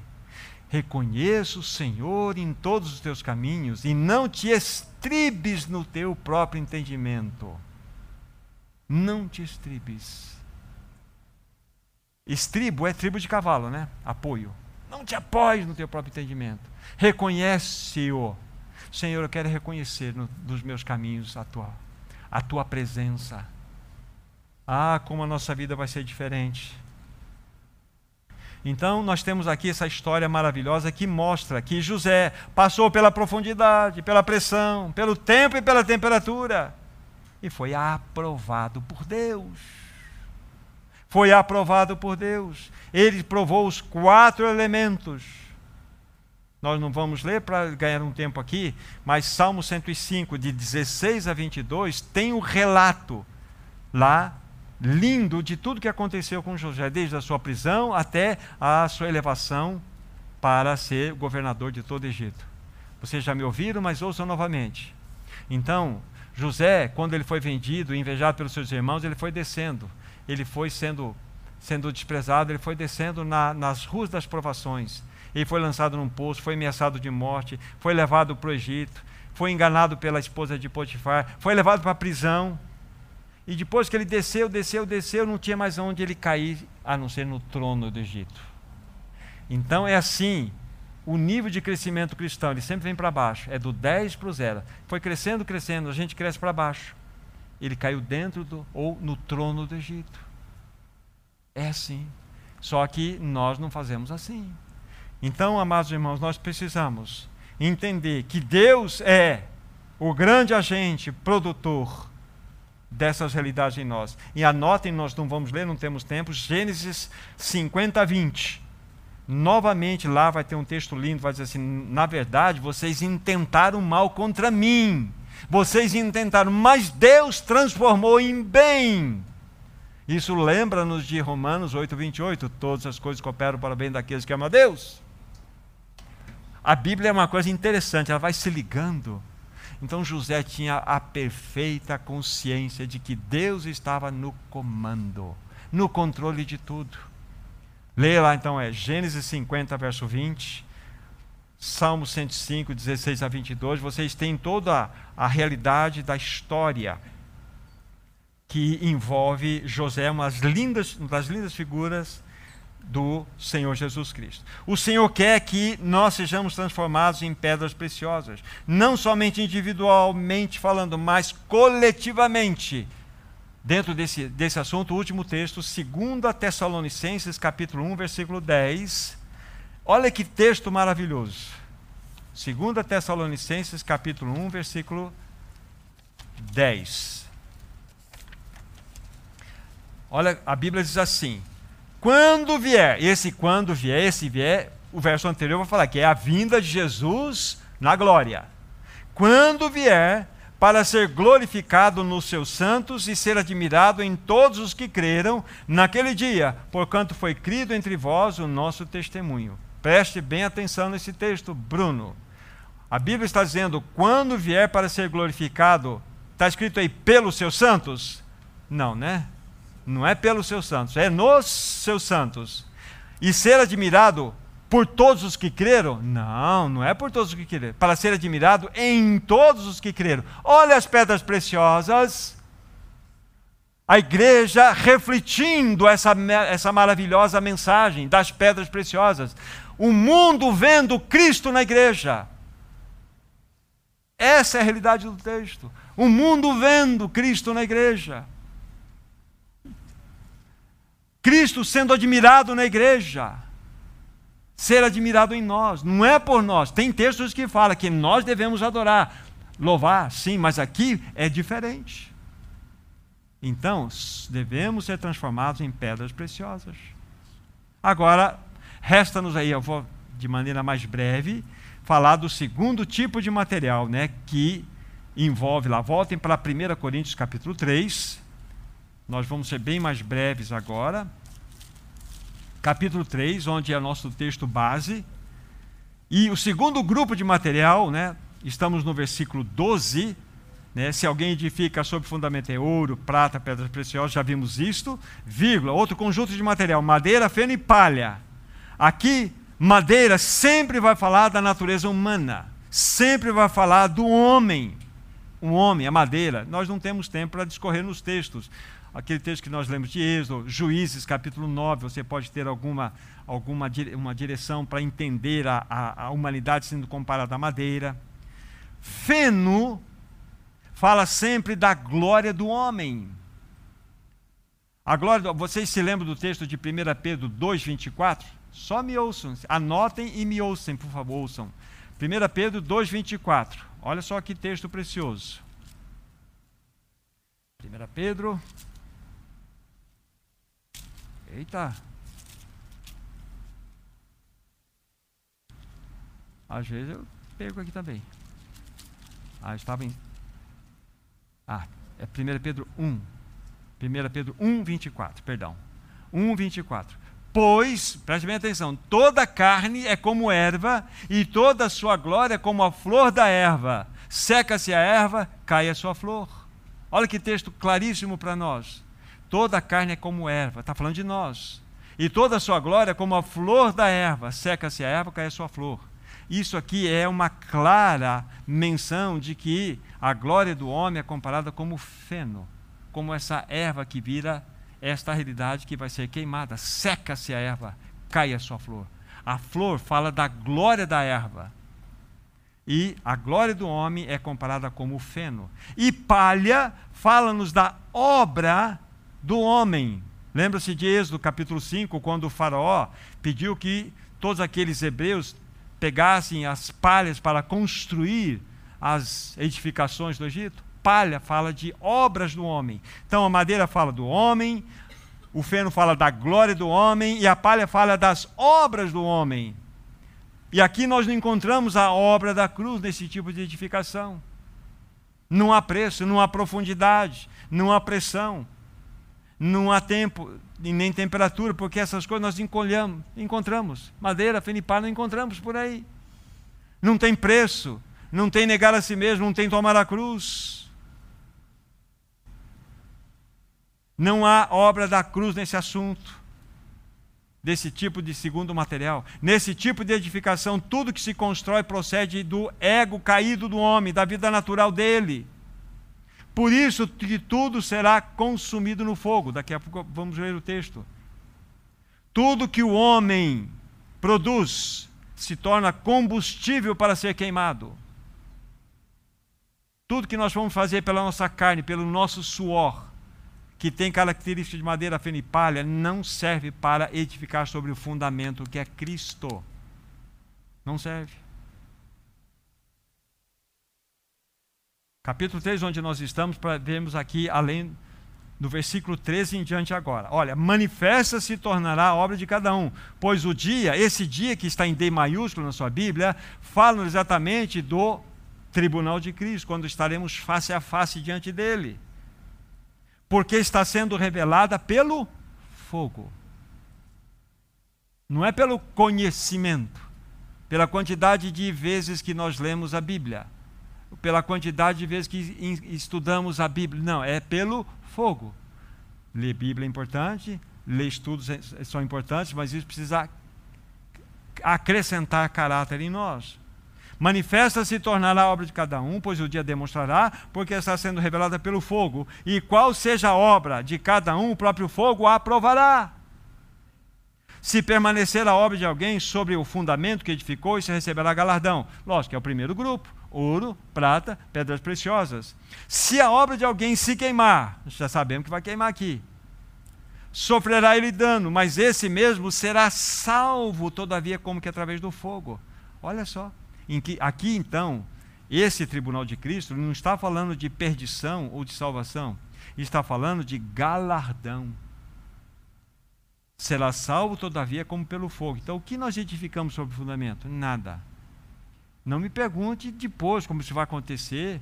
Reconheça o Senhor em todos os teus caminhos e não te estribes no teu próprio entendimento. Não te estribes. Estribo é tribo de cavalo, né? Apoio. Não te apoies no teu próprio entendimento. Reconhece-o. Senhor, eu quero reconhecer no, nos meus caminhos a tua, a tua presença. Ah, como a nossa vida vai ser diferente então, nós temos aqui essa história maravilhosa que mostra que José passou pela profundidade, pela pressão, pelo tempo e pela temperatura e foi aprovado por Deus. Foi aprovado por Deus. Ele provou os quatro elementos. Nós não vamos ler para ganhar um tempo aqui, mas Salmo 105, de 16 a 22, tem o um relato lá lindo de tudo que aconteceu com José, desde a sua prisão até a sua elevação para ser governador de todo o Egito. Vocês já me ouviram, mas ouçam novamente. Então, José, quando ele foi vendido, invejado pelos seus irmãos, ele foi descendo. Ele foi sendo, sendo desprezado, ele foi descendo na, nas ruas das provações. Ele foi lançado num poço, foi ameaçado de morte, foi levado para o Egito, foi enganado pela esposa de Potifar, foi levado para a prisão. E depois que ele desceu, desceu, desceu, não tinha mais onde ele cair, a não ser no trono do Egito. Então é assim, o nível de crescimento cristão, ele sempre vem para baixo, é do 10 para o zero. Foi crescendo, crescendo, a gente cresce para baixo. Ele caiu dentro do, ou no trono do Egito. É assim. Só que nós não fazemos assim. Então, amados irmãos, nós precisamos entender que Deus é o grande agente produtor dessas realidades em nós. E anotem, nós não vamos ler, não temos tempo, Gênesis 50, 20. Novamente lá vai ter um texto lindo, vai dizer assim: na verdade, vocês intentaram mal contra mim. Vocês intentaram, mas Deus transformou em bem. Isso lembra-nos de Romanos 8, 28. Todas as coisas cooperam para o bem daqueles que amam a Deus. A Bíblia é uma coisa interessante, ela vai se ligando então José tinha a perfeita consciência de que Deus estava no comando, no controle de tudo. Leia lá então, é Gênesis 50, verso 20, Salmo 105, 16 a 22. Vocês têm toda a realidade da história que envolve José, uma das lindas, uma das lindas figuras do Senhor Jesus Cristo. O Senhor quer que nós sejamos transformados em pedras preciosas, não somente individualmente falando, mas coletivamente. Dentro desse, desse assunto, o último texto, 2 Tessalonicenses, capítulo 1, versículo 10. Olha que texto maravilhoso. 2 Tessalonicenses, capítulo 1, versículo 10. Olha, a Bíblia diz assim: quando vier, esse quando vier, esse vier, o verso anterior vai falar que é a vinda de Jesus na glória. Quando vier, para ser glorificado nos seus santos e ser admirado em todos os que creram naquele dia, porquanto foi crido entre vós o nosso testemunho. Preste bem atenção nesse texto, Bruno. A Bíblia está dizendo: quando vier para ser glorificado, está escrito aí pelos seus santos? Não, né? Não é pelos seus santos, é nos seus santos. E ser admirado por todos os que creram? Não, não é por todos os que creram. Para ser admirado em todos os que creram. Olha as pedras preciosas. A igreja refletindo essa, essa maravilhosa mensagem das pedras preciosas. O mundo vendo Cristo na igreja. Essa é a realidade do texto. O mundo vendo Cristo na igreja. Cristo sendo admirado na igreja ser admirado em nós. Não é por nós. Tem textos que falam que nós devemos adorar, louvar, sim, mas aqui é diferente. Então, devemos ser transformados em pedras preciosas. Agora, resta-nos aí, eu vou de maneira mais breve, falar do segundo tipo de material, né, que envolve lá. Voltem para 1 Coríntios capítulo 3. Nós vamos ser bem mais breves agora capítulo 3, onde é nosso texto base. E o segundo grupo de material, né, estamos no versículo 12. Né, se alguém edifica sobre fundamento é ouro, prata, pedras preciosas, já vimos isto. Vírgula, outro conjunto de material, madeira, feno e palha. Aqui, madeira sempre vai falar da natureza humana, sempre vai falar do homem. O homem, a madeira. Nós não temos tempo para discorrer nos textos aquele texto que nós lemos de Êxodo, Juízes, capítulo 9, você pode ter alguma, alguma uma direção para entender a, a, a humanidade sendo comparada à madeira. Feno fala sempre da glória do homem. A glória, vocês se lembram do texto de 1 Pedro 2,24? Só me ouçam, anotem e me ouçam, por favor, ouçam. 1 Pedro 2,24. Olha só que texto precioso. 1 Pedro Eita! Às vezes eu pego aqui também. Ah, estava em. Ah, é 1 Pedro 1. 1 Pedro 1, 24, perdão. 1, 24. Pois, preste bem atenção, toda carne é como erva, e toda a sua glória é como a flor da erva. Seca-se a erva, cai a sua flor. Olha que texto claríssimo para nós. Toda a carne é como erva, está falando de nós. E toda a sua glória é como a flor da erva, seca-se a erva, cai a sua flor. Isso aqui é uma clara menção de que a glória do homem é comparada como feno, como essa erva que vira esta realidade que vai ser queimada. Seca-se a erva, cai a sua flor. A flor fala da glória da erva. E a glória do homem é comparada como feno. E palha fala-nos da obra do homem. Lembra-se de Êxodo capítulo 5, quando o faraó pediu que todos aqueles hebreus pegassem as palhas para construir as edificações do Egito? Palha fala de obras do homem. Então a madeira fala do homem, o feno fala da glória do homem e a palha fala das obras do homem. E aqui nós não encontramos a obra da cruz nesse tipo de edificação. Não há preço, não há profundidade, não há pressão não há tempo e nem temperatura, porque essas coisas nós encontramos. Madeira, fenipar, não encontramos por aí. Não tem preço, não tem negar a si mesmo, não tem tomar a cruz. Não há obra da cruz nesse assunto, desse tipo de segundo material. Nesse tipo de edificação, tudo que se constrói procede do ego caído do homem, da vida natural dele. Por isso que tudo será consumido no fogo. Daqui a pouco vamos ver o texto. Tudo que o homem produz se torna combustível para ser queimado. Tudo que nós vamos fazer pela nossa carne, pelo nosso suor, que tem características de madeira, feno e palha, não serve para edificar sobre o fundamento que é Cristo. Não serve. Capítulo 3, onde nós estamos, para vermos aqui, além do versículo 13 em diante agora. Olha, manifesta se tornará a obra de cada um, pois o dia, esse dia que está em D maiúsculo na sua Bíblia, fala exatamente do tribunal de Cristo, quando estaremos face a face diante dele. Porque está sendo revelada pelo fogo. Não é pelo conhecimento, pela quantidade de vezes que nós lemos a Bíblia, pela quantidade de vezes que estudamos a Bíblia. Não, é pelo fogo. Ler Bíblia é importante, ler estudos é, são importantes, mas isso precisa acrescentar caráter em nós. Manifesta-se e tornará a obra de cada um, pois o dia demonstrará, porque está sendo revelada pelo fogo. E qual seja a obra de cada um, o próprio fogo a aprovará. Se permanecer a obra de alguém sobre o fundamento que edificou, isso receberá galardão. Lógico que é o primeiro grupo: ouro, prata, pedras preciosas. Se a obra de alguém se queimar, já sabemos que vai queimar aqui, sofrerá ele dano, mas esse mesmo será salvo, todavia, como que através do fogo. Olha só. Aqui então, esse tribunal de Cristo não está falando de perdição ou de salvação, está falando de galardão. Será salvo, todavia, como pelo fogo. Então, o que nós edificamos sobre o fundamento? Nada. Não me pergunte depois como isso vai acontecer.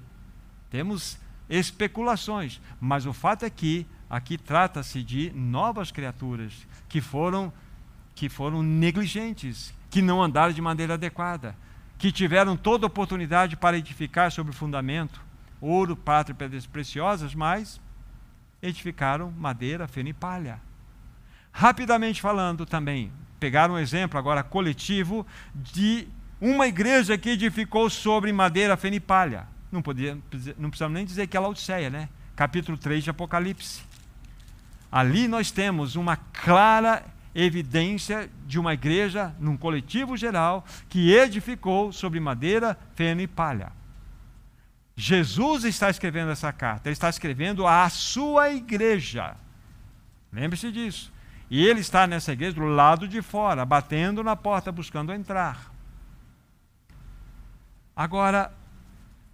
Temos especulações, mas o fato é que aqui trata-se de novas criaturas que foram que foram negligentes, que não andaram de maneira adequada que tiveram toda oportunidade para edificar sobre o fundamento, ouro, prata e pedras preciosas, mas edificaram madeira, feno e palha. Rapidamente falando também, pegaram um exemplo agora coletivo de uma igreja que edificou sobre madeira, feno e palha. Não, podia, não precisamos nem dizer que é Laodiceia, né? Capítulo 3 de Apocalipse. Ali nós temos uma clara evidência de uma igreja, num coletivo geral, que edificou sobre madeira, feno e palha. Jesus está escrevendo essa carta, ele está escrevendo à sua igreja. Lembre-se disso. E ele está nessa igreja do lado de fora, batendo na porta, buscando entrar. Agora,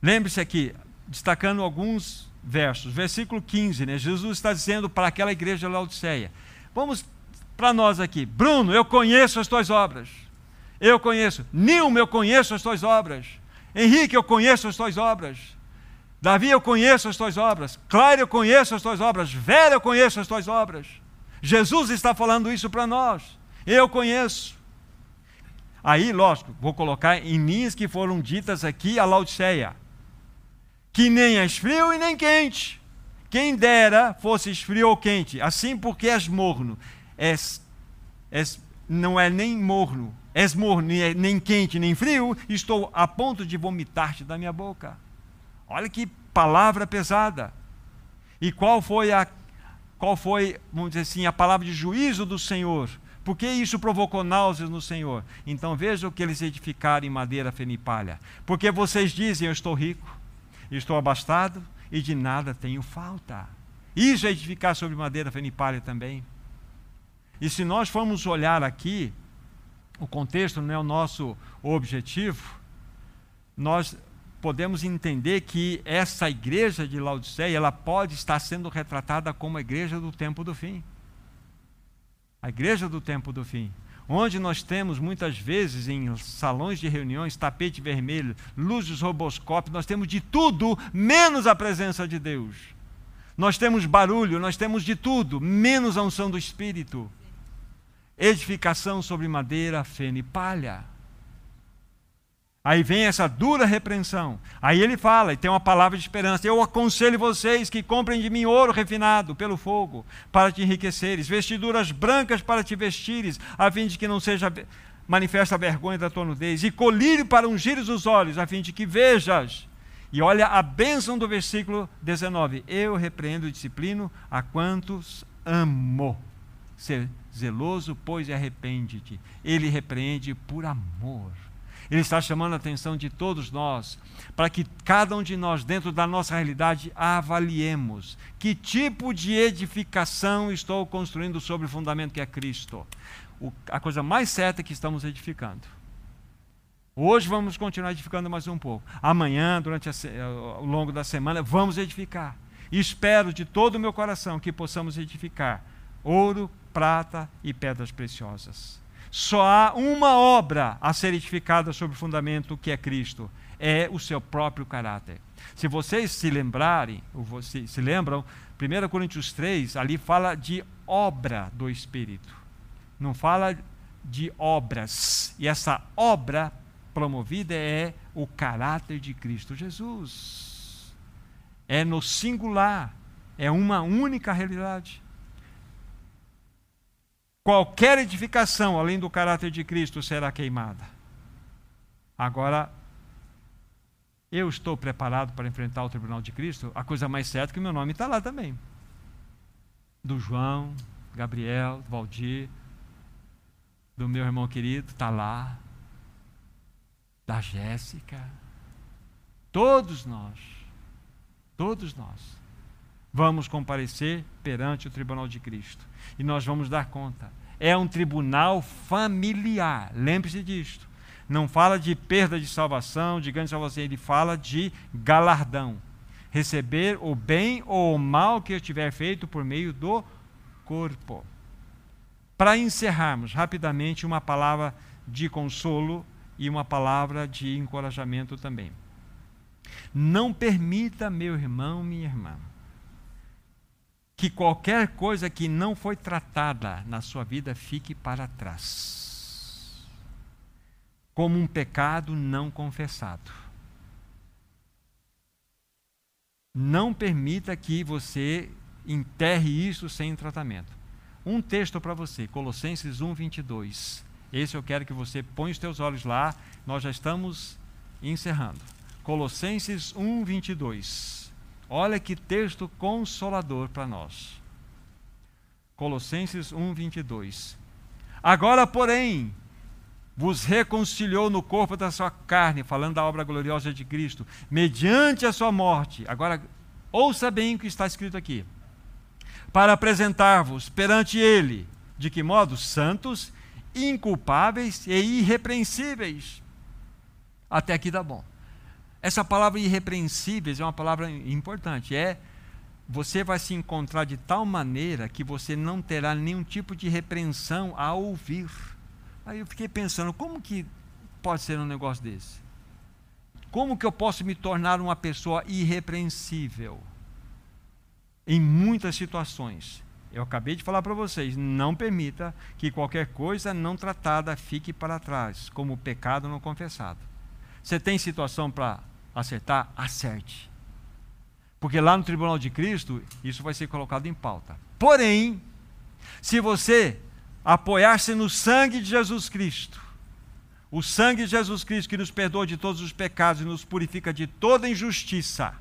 lembre-se aqui, destacando alguns versos. Versículo 15, né? Jesus está dizendo para aquela igreja de Laodiceia. Vamos para nós aqui. Bruno, eu conheço as tuas obras. Eu conheço. Nilma, eu conheço as tuas obras. Henrique, eu conheço as tuas obras. Davi, eu conheço as tuas obras. Clara, eu conheço as tuas obras. Vera, eu conheço as tuas obras. Jesus está falando isso para nós. Eu conheço. Aí, lógico, vou colocar em linhas que foram ditas aqui a Laodiceia. Que nem és frio e nem quente. Quem dera fosse frio ou quente, assim porque és morno és, és, não é nem morno, és morno, nem, nem quente, nem frio, estou a ponto de vomitar-te da minha boca. Olha que palavra pesada. E qual foi a qual foi, vamos dizer assim, a palavra de juízo do Senhor? Por que isso provocou náuseas no Senhor? Então veja o que eles edificaram em madeira, feno e palha. Porque vocês dizem: Eu estou rico, estou abastado e de nada tenho falta. Isso é edificar sobre madeira, feno e palha também. E se nós formos olhar aqui, o contexto não é o nosso objetivo, nós podemos entender que essa igreja de Laodiceia, ela pode estar sendo retratada como a igreja do tempo do fim. A igreja do tempo do fim. Onde nós temos muitas vezes em salões de reuniões tapete vermelho, luzes roboscópicas, nós temos de tudo menos a presença de Deus. Nós temos barulho, nós temos de tudo, menos a unção do Espírito edificação sobre madeira, feno e palha. Aí vem essa dura repreensão. Aí ele fala, e tem uma palavra de esperança: Eu aconselho vocês que comprem de mim ouro refinado pelo fogo, para te enriqueceres, vestiduras brancas para te vestires, a fim de que não seja manifesta a vergonha da tua nudez, e colírio para ungires os olhos, a fim de que vejas. E olha a bênção do versículo 19: Eu repreendo e disciplino a quantos amo. Ser zeloso, pois, arrepende-te. Ele repreende por amor. Ele está chamando a atenção de todos nós, para que cada um de nós, dentro da nossa realidade, avaliemos que tipo de edificação estou construindo sobre o fundamento que é Cristo. O, a coisa mais certa é que estamos edificando. Hoje vamos continuar edificando mais um pouco. Amanhã, durante a, ao longo da semana, vamos edificar. Espero de todo o meu coração que possamos edificar ouro, prata e pedras preciosas. Só há uma obra a ser edificada sobre o fundamento que é Cristo, é o seu próprio caráter. Se vocês se lembrarem, ou se, se lembram, 1 Coríntios 3, ali fala de obra do Espírito. Não fala de obras. E essa obra promovida é o caráter de Cristo Jesus. É no singular, é uma única realidade. Qualquer edificação além do caráter de Cristo será queimada. Agora, eu estou preparado para enfrentar o tribunal de Cristo? A coisa mais certa é que meu nome está lá também. Do João, Gabriel, Valdir, do meu irmão querido, está lá. Da Jéssica. Todos nós, todos nós, vamos comparecer perante o tribunal de Cristo. E nós vamos dar conta. É um tribunal familiar. Lembre-se disto. Não fala de perda de salvação, de grande salvação, ele fala de galardão. Receber o bem ou o mal que eu tiver feito por meio do corpo. Para encerrarmos rapidamente, uma palavra de consolo e uma palavra de encorajamento também. Não permita, meu irmão, minha irmã, que qualquer coisa que não foi tratada na sua vida fique para trás, como um pecado não confessado. Não permita que você enterre isso sem tratamento. Um texto para você, Colossenses 1, 22. Esse eu quero que você ponha os teus olhos lá, nós já estamos encerrando. Colossenses 1, 22. Olha que texto consolador para nós. Colossenses 1, 22. Agora, porém, vos reconciliou no corpo da sua carne, falando da obra gloriosa de Cristo, mediante a sua morte. Agora, ouça bem o que está escrito aqui para apresentar-vos perante Ele, de que modo? Santos, inculpáveis e irrepreensíveis. Até aqui dá bom. Essa palavra irrepreensíveis é uma palavra importante. É você vai se encontrar de tal maneira que você não terá nenhum tipo de repreensão a ouvir. Aí eu fiquei pensando, como que pode ser um negócio desse? Como que eu posso me tornar uma pessoa irrepreensível? em muitas situações. Eu acabei de falar para vocês: não permita que qualquer coisa não tratada fique para trás, como pecado não confessado. Você tem situação para acertar? Acerte. Porque lá no tribunal de Cristo, isso vai ser colocado em pauta. Porém, se você apoiar-se no sangue de Jesus Cristo, o sangue de Jesus Cristo que nos perdoa de todos os pecados e nos purifica de toda injustiça,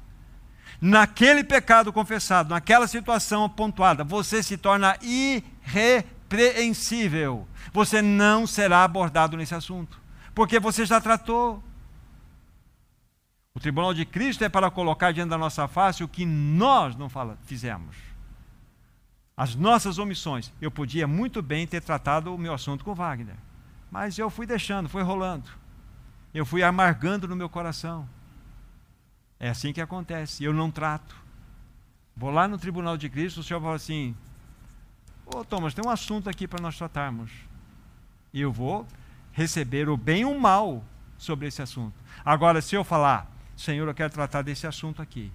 naquele pecado confessado, naquela situação pontuada, você se torna irrepreensível. Você não será abordado nesse assunto, porque você já tratou. O tribunal de Cristo é para colocar diante da nossa face o que nós não fala, fizemos. As nossas omissões. Eu podia muito bem ter tratado o meu assunto com Wagner, mas eu fui deixando, fui rolando. Eu fui amargando no meu coração. É assim que acontece. Eu não trato. Vou lá no tribunal de Cristo, o senhor fala assim: Ô Thomas, tem um assunto aqui para nós tratarmos. E eu vou receber o bem e o mal sobre esse assunto. Agora, se eu falar, Senhor, eu quero tratar desse assunto aqui.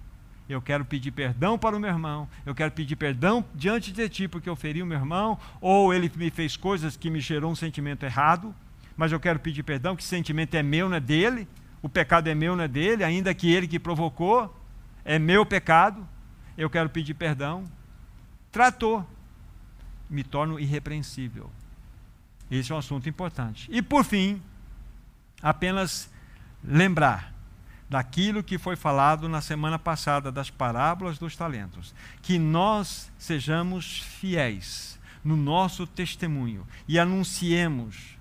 Eu quero pedir perdão para o meu irmão. Eu quero pedir perdão diante de ti porque eu feri o meu irmão. Ou ele me fez coisas que me gerou um sentimento errado. Mas eu quero pedir perdão, que sentimento é meu, não é dele o pecado é meu, não é dele, ainda que ele que provocou, é meu pecado, eu quero pedir perdão. Tratou, me torno irrepreensível. Esse é um assunto importante. E por fim, apenas lembrar daquilo que foi falado na semana passada das parábolas dos talentos, que nós sejamos fiéis no nosso testemunho e anunciemos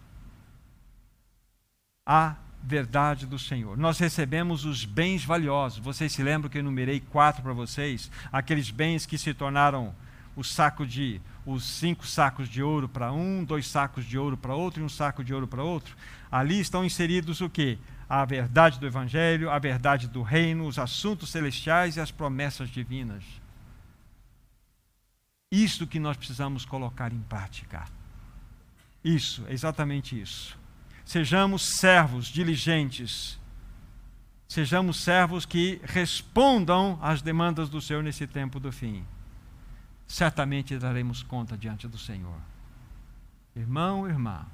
a verdade do Senhor. Nós recebemos os bens valiosos. Vocês se lembram que eu enumerei quatro para vocês? Aqueles bens que se tornaram o saco de os cinco sacos de ouro para um, dois sacos de ouro para outro e um saco de ouro para outro. Ali estão inseridos o que? A verdade do Evangelho, a verdade do reino, os assuntos celestiais e as promessas divinas. Isso que nós precisamos colocar em prática. Isso, exatamente isso. Sejamos servos diligentes. Sejamos servos que respondam às demandas do Senhor nesse tempo do fim. Certamente daremos conta diante do Senhor. Irmão, irmã,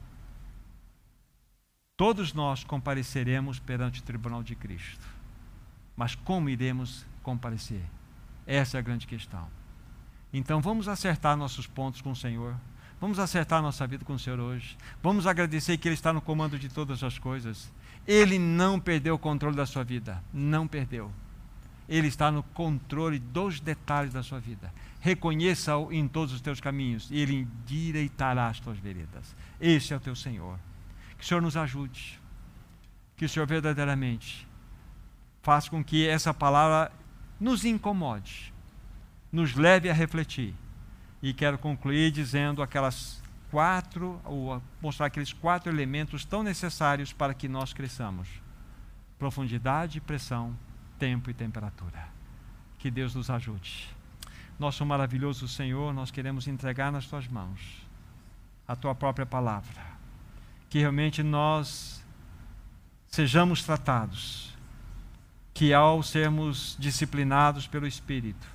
Todos nós compareceremos perante o tribunal de Cristo. Mas como iremos comparecer? Essa é a grande questão. Então vamos acertar nossos pontos com o Senhor. Vamos acertar nossa vida com o Senhor hoje. Vamos agradecer que Ele está no comando de todas as coisas. Ele não perdeu o controle da sua vida. Não perdeu. Ele está no controle dos detalhes da sua vida. Reconheça-o em todos os teus caminhos e Ele endireitará as tuas veredas. Esse é o teu Senhor. Que o Senhor nos ajude. Que o Senhor verdadeiramente faça com que essa palavra nos incomode, nos leve a refletir. E quero concluir dizendo aquelas quatro, ou mostrar aqueles quatro elementos tão necessários para que nós cresçamos: profundidade, pressão, tempo e temperatura. Que Deus nos ajude. Nosso maravilhoso Senhor, nós queremos entregar nas tuas mãos a tua própria palavra. Que realmente nós sejamos tratados que ao sermos disciplinados pelo Espírito,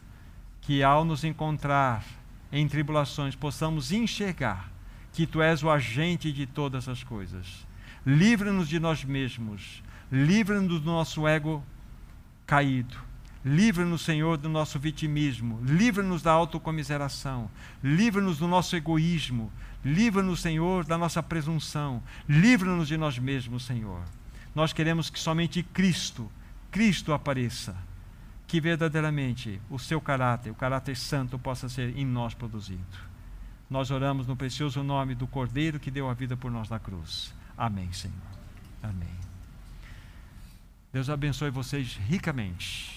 que ao nos encontrar em tribulações, possamos enxergar que Tu és o agente de todas as coisas. Livra-nos de nós mesmos, livra-nos do nosso ego caído. Livra-nos, Senhor, do nosso vitimismo, livra-nos da autocomiseração, livra-nos do nosso egoísmo, livra-nos, Senhor, da nossa presunção, livra-nos de nós mesmos, Senhor. Nós queremos que somente Cristo Cristo apareça, que verdadeiramente o seu caráter, o caráter santo, possa ser em nós produzido. Nós oramos no precioso nome do Cordeiro que deu a vida por nós na cruz. Amém, Senhor. Amém. Deus abençoe vocês ricamente.